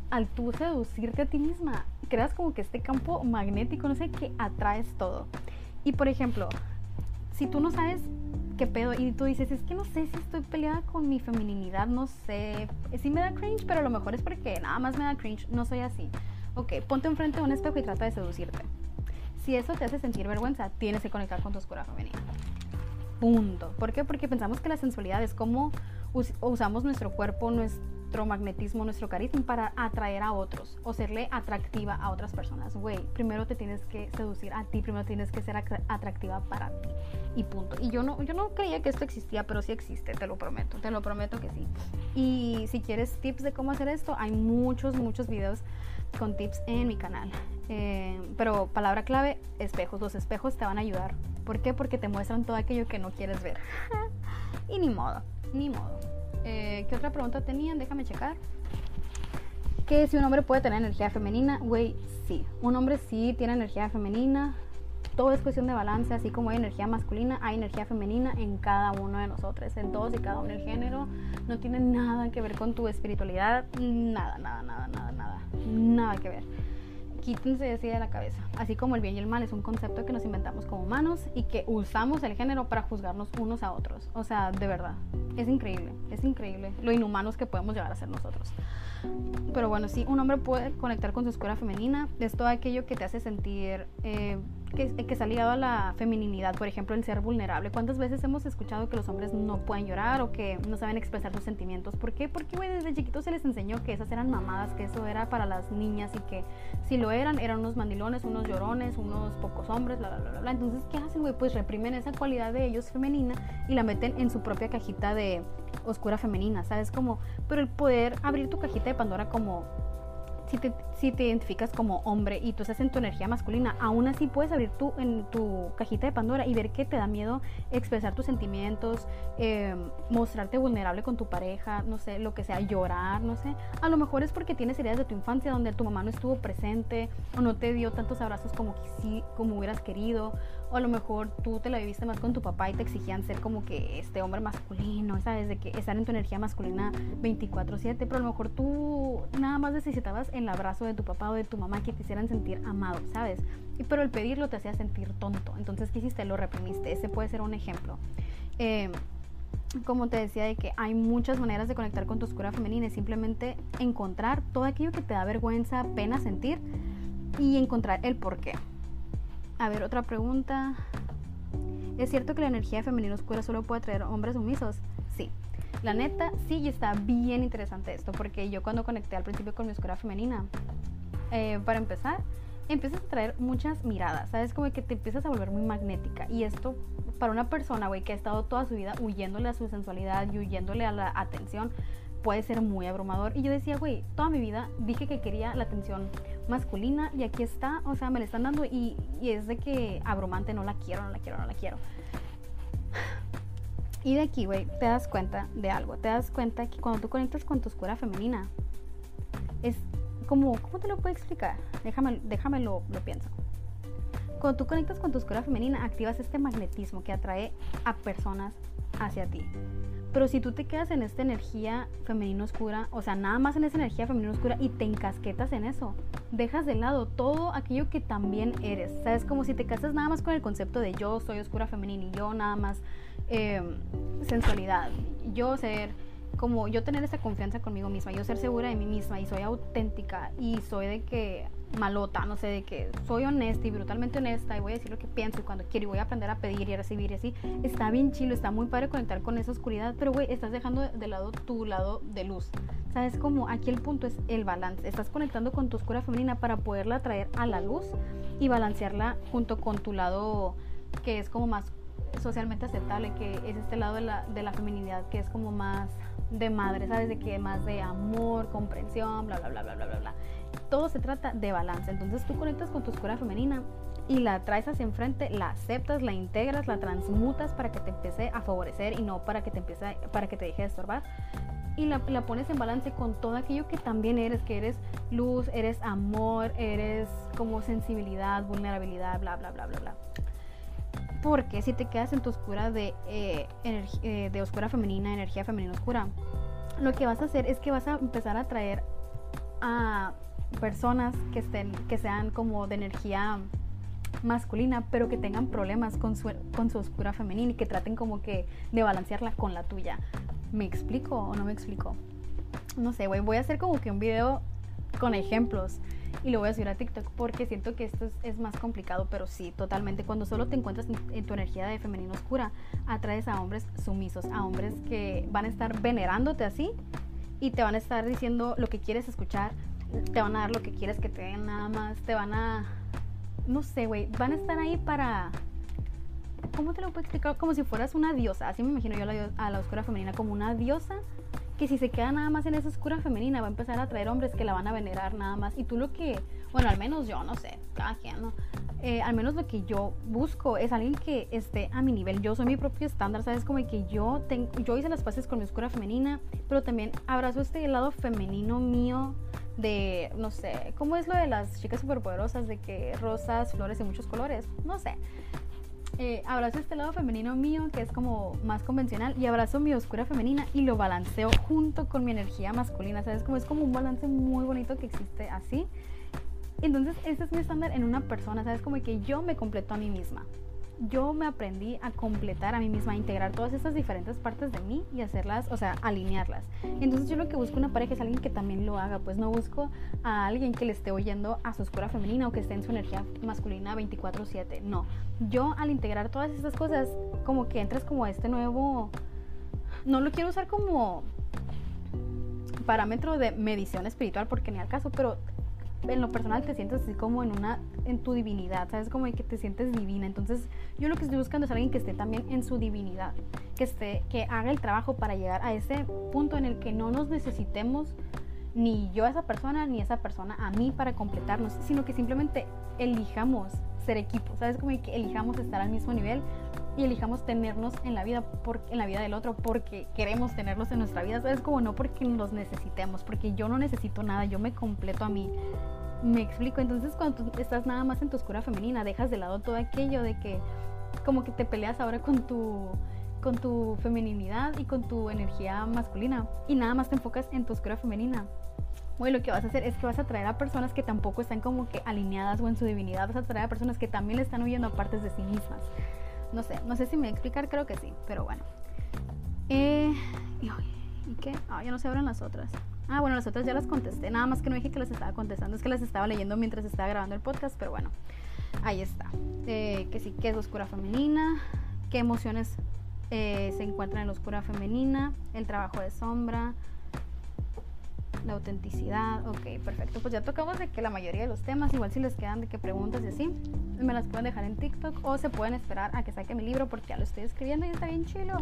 al tú seducirte a ti misma, creas como que este campo magnético, no sé, que atraes todo. Y por ejemplo, si tú no sabes qué pedo. Y tú dices, es que no sé si estoy peleada con mi feminidad, no sé. Sí me da cringe, pero a lo mejor es porque nada más me da cringe, no soy así. Ok, ponte enfrente de un espejo y trata de seducirte. Si eso te hace sentir vergüenza, tienes que conectar con tu oscura femenina. Punto. ¿Por qué? Porque pensamos que la sensualidad es como usamos nuestro cuerpo, nuestro magnetismo, nuestro carisma para atraer a otros o serle atractiva a otras personas. Güey, primero te tienes que seducir a ti, primero tienes que ser atractiva para ti. Y punto. Y yo no, yo no creía que esto existía, pero sí existe, te lo prometo, te lo prometo que sí. Y si quieres tips de cómo hacer esto, hay muchos, muchos videos con tips en mi canal. Eh, pero palabra clave, espejos. Los espejos te van a ayudar. ¿Por qué? Porque te muestran todo aquello que no quieres ver. y ni modo, ni modo. Eh, ¿Qué otra pregunta tenían? Déjame checar. Que si un hombre puede tener energía femenina, güey, sí. Un hombre sí tiene energía femenina. Todo es cuestión de balance, así como hay energía masculina, hay energía femenina en cada uno de nosotros, en todos y cada uno. El género no tiene nada que ver con tu espiritualidad, nada, nada, nada, nada, nada, nada que ver quítense así de la cabeza. Así como el bien y el mal es un concepto que nos inventamos como humanos y que usamos el género para juzgarnos unos a otros. O sea, de verdad, es increíble, es increíble lo inhumanos que podemos llegar a ser nosotros. Pero bueno, sí, un hombre puede conectar con su escuela femenina, es todo aquello que te hace sentir eh, que, que está ligado a la feminidad, por ejemplo, el ser vulnerable. ¿Cuántas veces hemos escuchado que los hombres no pueden llorar o que no saben expresar sus sentimientos? ¿Por qué? Porque, güey, desde chiquitos se les enseñó que esas eran mamadas, que eso era para las niñas y que si lo eran, eran unos mandilones, unos llorones, unos pocos hombres, bla, bla, bla, bla. Entonces, ¿qué hacen, güey? Pues reprimen esa cualidad de ellos femenina y la meten en su propia cajita de oscura femenina, ¿sabes? Como, pero el poder abrir tu cajita de Pandora como si te, identificas como hombre y tú estás en tu energía masculina, aún así puedes abrir tú en tu cajita de Pandora y ver que te da miedo expresar tus sentimientos, eh, mostrarte vulnerable con tu pareja, no sé, lo que sea, llorar, no sé. A lo mejor es porque tienes ideas de tu infancia donde tu mamá no estuvo presente o no te dio tantos abrazos como, como hubieras querido o a lo mejor tú te la viviste más con tu papá y te exigían ser como que este hombre masculino, ¿sabes? De que estar en tu energía masculina 24/7, pero a lo mejor tú nada más necesitabas el abrazo de tu papá o de tu mamá que te hicieran sentir amado, ¿sabes? Y, pero el pedirlo te hacía sentir tonto, entonces ¿qué hiciste? Lo reprimiste, ese puede ser un ejemplo. Eh, como te decía, de que hay muchas maneras de conectar con tu oscura femenina, es simplemente encontrar todo aquello que te da vergüenza, pena sentir y encontrar el por qué. A ver, otra pregunta. ¿Es cierto que la energía femenina oscura solo puede traer hombres sumisos? Sí. La neta, sí, y está bien interesante esto, porque yo cuando conecté al principio con mi oscura femenina, eh, para empezar, empiezas a traer muchas miradas, ¿sabes? Como que te empiezas a volver muy magnética. Y esto, para una persona, güey, que ha estado toda su vida huyéndole a su sensualidad y huyéndole a la atención, puede ser muy abrumador. Y yo decía, güey, toda mi vida dije que quería la atención masculina y aquí está, o sea, me la están dando y, y es de que abrumante, no la quiero, no la quiero, no la quiero. Y de aquí, güey, te das cuenta de algo. Te das cuenta que cuando tú conectas con tu oscura femenina, es como, ¿cómo te lo puedo explicar? Déjame, déjame lo, lo pienso. Cuando tú conectas con tu oscura femenina, activas este magnetismo que atrae a personas hacia ti. Pero si tú te quedas en esta energía femenina oscura, o sea, nada más en esa energía femenina oscura y te encasquetas en eso, dejas de lado todo aquello que también eres. ¿Sabes? Como si te casas nada más con el concepto de yo soy oscura femenina y yo nada más eh, sensualidad. Yo ser como yo tener esa confianza conmigo misma, yo ser segura de mí misma y soy auténtica y soy de que malota, no sé, de que soy honesta y brutalmente honesta y voy a decir lo que pienso y cuando quiero y voy a aprender a pedir y a recibir y así, está bien chilo, está muy padre conectar con esa oscuridad, pero güey, estás dejando de lado tu lado de luz. ¿Sabes cómo? Aquí el punto es el balance. Estás conectando con tu oscura femenina para poderla traer a la luz y balancearla junto con tu lado que es como más socialmente aceptable, que es este lado de la, de la feminidad que es como más de madre, ¿sabes? De que más de amor, comprensión, bla, bla, bla, bla, bla, bla, bla. Todo se trata de balance. Entonces tú conectas con tu oscura femenina y la traes hacia enfrente, la aceptas, la integras, la transmutas para que te empiece a favorecer y no para que te empiece, para que te deje de estorbar. Y la, la pones en balance con todo aquello que también eres, que eres luz, eres amor, eres como sensibilidad, vulnerabilidad, bla, bla, bla, bla, bla. Porque si te quedas en tu oscura de, eh, eh, de oscura femenina, energía femenina oscura, lo que vas a hacer es que vas a empezar a atraer a personas que, estén, que sean como de energía masculina, pero que tengan problemas con su, con su oscura femenina y que traten como que de balancearla con la tuya. ¿Me explico o no me explico? No sé, voy a hacer como que un video con ejemplos y lo voy a subir a TikTok porque siento que esto es, más complicado, pero sí, totalmente. Cuando solo te encuentras en, tu energía de femenino oscura, atraes a hombres sumisos, a hombres que van a estar venerándote así y te van a estar diciendo lo que quieres escuchar, te van a dar lo que quieres que te den nada más, te van a, no sé, güey, van a estar ahí para... ¿Cómo te lo puedo explicar? Como si fueras una diosa. Así me imagino yo a la, a la oscura femenina como una diosa que si se queda nada más en esa oscura femenina va a empezar a traer hombres que la van a venerar nada más. Y tú lo que, bueno, al menos yo, no sé, cada quien, ¿no? Eh, al menos lo que yo busco es alguien que esté a mi nivel. Yo soy mi propio estándar, ¿sabes? Como que yo, tengo, yo hice las paces con mi oscura femenina, pero también abrazo este lado femenino mío de, no sé, ¿cómo es lo de las chicas superpoderosas? De que rosas, flores y muchos colores, no sé eh, abrazo este lado femenino mío, que es como más convencional, y abrazo mi oscura femenina y lo balanceo junto con mi energía masculina. ¿Sabes? Como es como un balance muy bonito que existe así. Entonces, ese es mi estándar en una persona, ¿sabes? Como que yo me completo a mí misma yo me aprendí a completar a mí misma, a integrar todas estas diferentes partes de mí y hacerlas, o sea, alinearlas. Entonces yo lo que busco una pareja es alguien que también lo haga, pues no busco a alguien que le esté oyendo a su escuela femenina o que esté en su energía masculina 24/7, no. Yo al integrar todas estas cosas, como que entras como a este nuevo, no lo quiero usar como parámetro de medición espiritual porque ni al caso, pero en lo personal te sientes así como en una en tu divinidad, sabes como que te sientes divina. Entonces, yo lo que estoy buscando es alguien que esté también en su divinidad, que esté que haga el trabajo para llegar a ese punto en el que no nos necesitemos ni yo a esa persona ni esa persona a mí para completarnos, sino que simplemente elijamos ser equipo, sabes como que elijamos estar al mismo nivel y elijamos tenernos en la vida por, en la vida del otro porque queremos tenerlos en nuestra vida, sabes como no porque los necesitemos, porque yo no necesito nada, yo me completo a mí. Me explico, entonces cuando tú estás nada más en tu oscura femenina, dejas de lado todo aquello de que como que te peleas ahora con tu con tu feminidad y con tu energía masculina y nada más te enfocas en tu oscura femenina. Bueno, lo que vas a hacer es que vas a traer a personas que tampoco están como que alineadas o en su divinidad, vas a traer a personas que también le están huyendo a partes de sí mismas. No sé, no sé si me explicar, creo que sí, pero bueno. Eh, ¿Y qué? Ah, ya no se abren las otras. Ah, bueno, las otras ya las contesté. Nada más que no dije que las estaba contestando, es que las estaba leyendo mientras estaba grabando el podcast, pero bueno, ahí está. Eh, que sí, que es oscura femenina, qué emociones eh, se encuentran en la oscura femenina, el trabajo de sombra. La autenticidad. Ok, perfecto. Pues ya tocamos de que la mayoría de los temas, igual si les quedan de que preguntas y así, me las pueden dejar en TikTok o se pueden esperar a que saque mi libro porque ya lo estoy escribiendo y está bien chilo.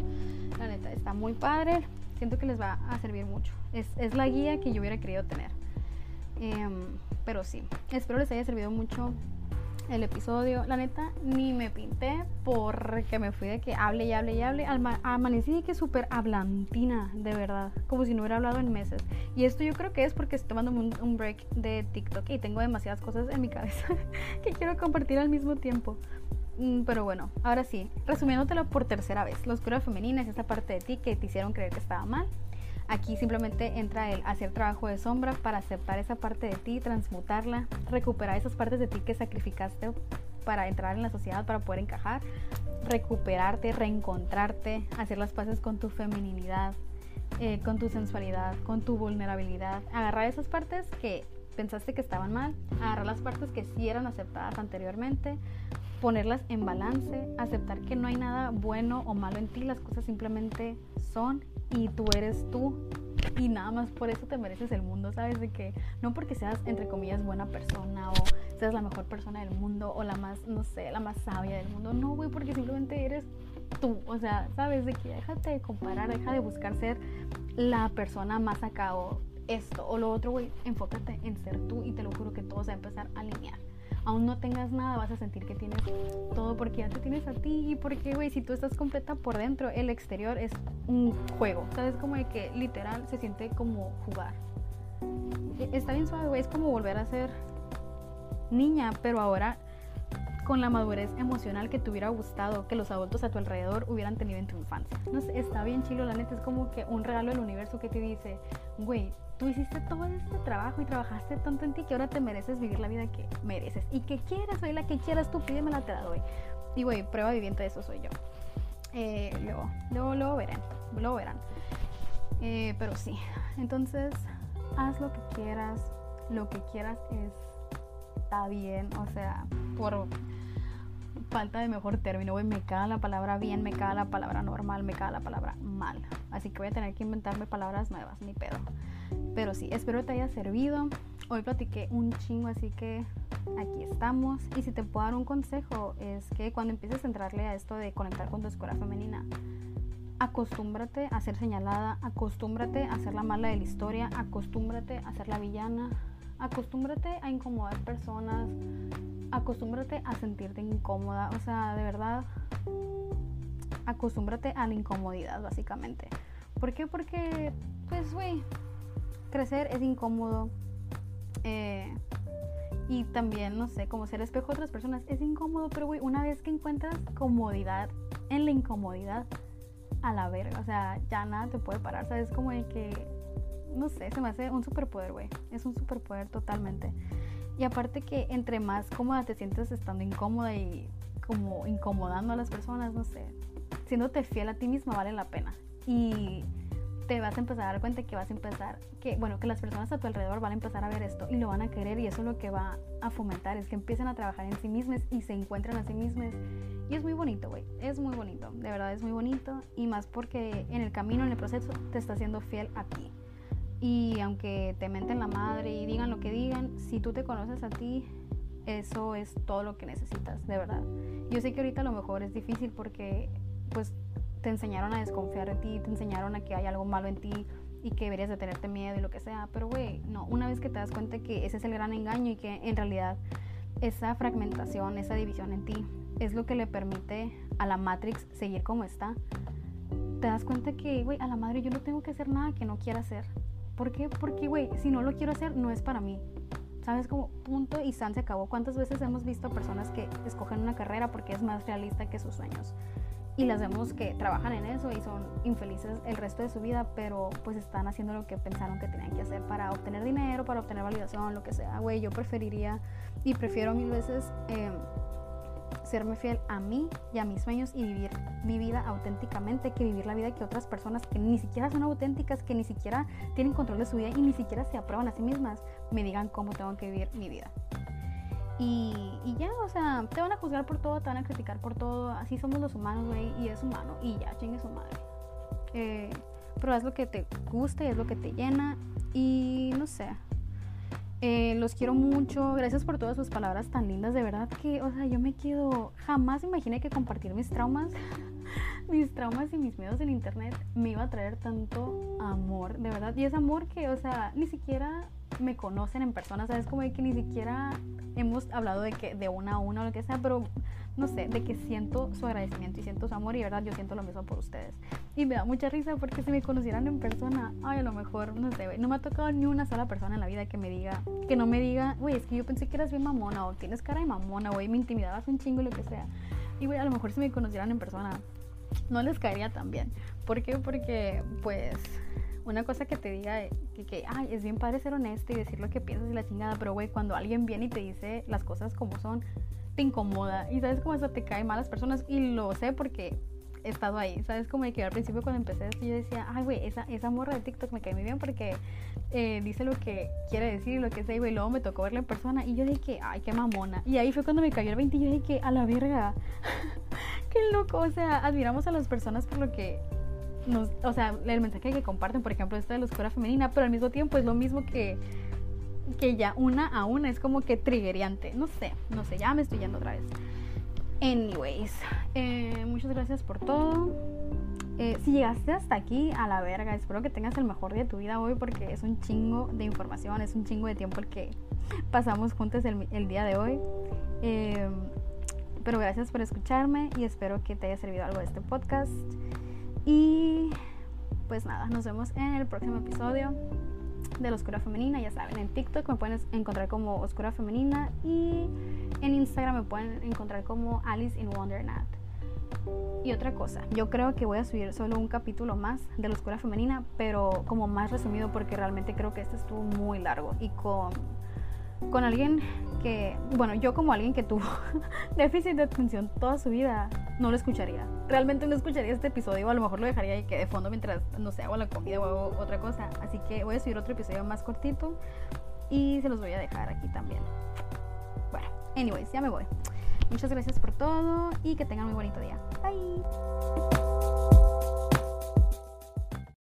La neta, está muy padre. Siento que les va a servir mucho. Es, es la guía que yo hubiera querido tener. Em, pero sí, espero les haya servido mucho el episodio. La neta, ni me pinté porque me fui de que hable y hable y hable. amanecí de que súper hablantina, de verdad. Como si no hubiera hablado en meses. Y esto yo creo que es porque estoy tomando un, un break de TikTok y tengo demasiadas cosas en mi cabeza que quiero compartir al mismo tiempo. Mm, pero bueno, ahora sí, resumiéndotelo por tercera vez. La oscura femenina es esa parte de ti que te hicieron creer que estaba mal. Aquí simplemente entra el hacer trabajo de sombra para aceptar esa parte de ti, transmutarla, recuperar esas partes de ti que sacrificaste para entrar en la sociedad, para poder encajar, recuperarte, reencontrarte, hacer las paces con tu feminidad, eh, con tu sensualidad, con tu vulnerabilidad, agarrar esas partes que pensaste que estaban mal, agarrar las partes que sí eran aceptadas anteriormente, ponerlas en balance, aceptar que no hay nada bueno o malo en ti, las cosas simplemente son y tú eres tú. Y nada más por eso te mereces el mundo, ¿sabes? De que no porque seas, entre comillas, buena persona o seas la mejor persona del mundo o la más, no sé, la más sabia del mundo, no, güey, porque simplemente eres tú, o sea, ¿sabes? De que déjate de comparar, deja de buscar ser la persona más acá o esto o lo otro, güey, enfócate en ser tú y te lo juro que todo se va a empezar a alinear aún no tengas nada, vas a sentir que tienes todo porque ya te tienes a ti y porque, güey, si tú estás completa por dentro, el exterior es un juego, ¿sabes? Como de que literal se siente como jugar. E, está bien suave, güey, es como volver a ser niña, pero ahora con la madurez emocional que te hubiera gustado que los adultos a tu alrededor hubieran tenido en tu infancia. No está bien chilo, la neta es como que un regalo del universo que te dice, güey, tú hiciste todo este trabajo y trabajaste tanto en ti que ahora te mereces vivir la vida que mereces. Y que quieras, soy la que quieras, tú pídemela, te la doy. Y güey, prueba viviente de eso soy yo. Eh, luego, luego, luego verán, luego verán. Eh, pero sí, entonces haz lo que quieras, lo que quieras es, está bien, o sea, por falta de mejor término, güey, me caga la palabra bien, me caga la palabra normal, me caga la palabra mal. Así que voy a tener que inventarme palabras nuevas, ni pedo. Pero sí, espero que te haya servido. Hoy platiqué un chingo, así que aquí estamos. Y si te puedo dar un consejo, es que cuando empieces a entrarle a esto de conectar con tu escuela femenina, acostúmbrate a ser señalada, acostúmbrate a ser la mala de la historia, acostúmbrate a ser la villana, acostúmbrate a incomodar personas, acostúmbrate a sentirte incómoda. O sea, de verdad, acostúmbrate a la incomodidad, básicamente. ¿Por qué? Porque, pues, güey, crecer es incómodo. Eh, y también, no sé, como ser espejo de otras personas es incómodo, pero güey, una vez que encuentras comodidad en la incomodidad, a la verga, o sea, ya nada te puede parar, ¿sabes? Como de que, no sé, se me hace un superpoder, güey, es un superpoder totalmente. Y aparte que entre más cómoda te sientes estando incómoda y como incomodando a las personas, no sé, siéndote fiel a ti misma vale la pena. Y te vas a empezar a dar cuenta que vas a empezar, que bueno, que las personas a tu alrededor van a empezar a ver esto y lo van a querer y eso es lo que va a fomentar, es que empiecen a trabajar en sí mismas y se encuentren a sí mismas. Y es muy bonito, güey, es muy bonito, de verdad es muy bonito y más porque en el camino, en el proceso, te está haciendo fiel a ti. Y aunque te menten la madre y digan lo que digan, si tú te conoces a ti, eso es todo lo que necesitas, de verdad. Yo sé que ahorita a lo mejor es difícil porque pues te enseñaron a desconfiar de ti, te enseñaron a que hay algo malo en ti y que deberías de tenerte miedo y lo que sea. Pero, güey, no, una vez que te das cuenta que ese es el gran engaño y que en realidad esa fragmentación, esa división en ti es lo que le permite a la Matrix seguir como está, te das cuenta que, güey, a la madre yo no tengo que hacer nada que no quiera hacer. ¿Por qué? Porque, güey, si no lo quiero hacer, no es para mí. ¿Sabes? Como punto y san se acabó. ¿Cuántas veces hemos visto personas que escogen una carrera porque es más realista que sus sueños? Y las vemos que trabajan en eso y son infelices el resto de su vida, pero pues están haciendo lo que pensaron que tenían que hacer para obtener dinero, para obtener validación, lo que sea. Güey, yo preferiría y prefiero mil veces eh, serme fiel a mí y a mis sueños y vivir mi vida auténticamente que vivir la vida que otras personas que ni siquiera son auténticas, que ni siquiera tienen control de su vida y ni siquiera se aprueban a sí mismas, me digan cómo tengo que vivir mi vida. Y, ya, o sea, te van a juzgar por todo, te van a criticar por todo. Así somos los humanos, güey, y es humano. Y ya, chingue su madre. Eh, pero es lo que te gusta y es lo que te llena. Y no sé. Eh, los quiero mucho. Gracias por todas sus palabras tan lindas. De verdad que, o sea, yo me quedo. Jamás imaginé que compartir mis traumas, mis traumas y mis miedos en internet me iba a traer tanto amor. De verdad. Y es amor que, o sea, ni siquiera me conocen en persona. ¿Sabes? Como de que ni siquiera hemos hablado de que de una a una o lo que sea. Pero no sé, de que siento su agradecimiento y siento su amor y verdad yo siento lo mismo por ustedes. Y me da mucha risa porque si me conocieran en persona, ay, a lo mejor, no sé, no me ha tocado ni una sola persona en la vida que me diga, que no me diga, güey, es que yo pensé que eras bien mamona o tienes cara de mamona, güey, me intimidabas un chingo, lo que sea. Y güey, a lo mejor si me conocieran en persona, no les caería tan bien. ¿Por qué? Porque, pues, una cosa que te diga que, que, ay, es bien padre ser honesto y decir lo que piensas y la chingada, pero güey, cuando alguien viene y te dice las cosas como son, te incomoda. Y sabes cómo eso te cae mal las personas y lo sé porque he estado ahí, sabes como que al principio cuando empecé esto yo decía, ay güey, esa, esa morra de TikTok me cae muy bien porque eh, dice lo que quiere decir, lo que sé, y luego me tocó verla en persona y yo dije, ay, qué mamona. Y ahí fue cuando me cayó el 20 y yo dije, a la verga, qué loco, o sea, admiramos a las personas por lo que o sea, el mensaje que comparten, por ejemplo, esto de la oscura femenina, pero al mismo tiempo es lo mismo que que ya una a una es como que triggeriante. No sé, no sé, ya me estoy yendo otra vez. Anyways, eh, muchas gracias por todo. Eh, si llegaste hasta aquí, a la verga, espero que tengas el mejor día de tu vida hoy porque es un chingo de información, es un chingo de tiempo el que pasamos juntos el, día de hoy. Eh, pero gracias por escucharme y espero que te haya servido algo de este podcast. Y pues nada, nos vemos en el próximo episodio de la Oscura Femenina, ya saben, en TikTok me pueden encontrar como Oscura Femenina y en Instagram me pueden encontrar como Alice in Wonderland. Y otra cosa, yo creo que voy a subir solo un capítulo más de la Oscura Femenina, pero como más resumido porque realmente creo que este estuvo muy largo y con con alguien que, bueno, yo como alguien que tuvo déficit de atención toda su vida, no lo escucharía. Realmente no escucharía este episodio, a lo mejor lo dejaría ahí que de fondo mientras, no sé, hago la comida o hago otra cosa. Así que voy a subir otro episodio más cortito y se los voy a dejar aquí también. Bueno, anyways, ya me voy. Muchas gracias por todo y que tengan muy bonito día. Bye.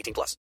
18 plus.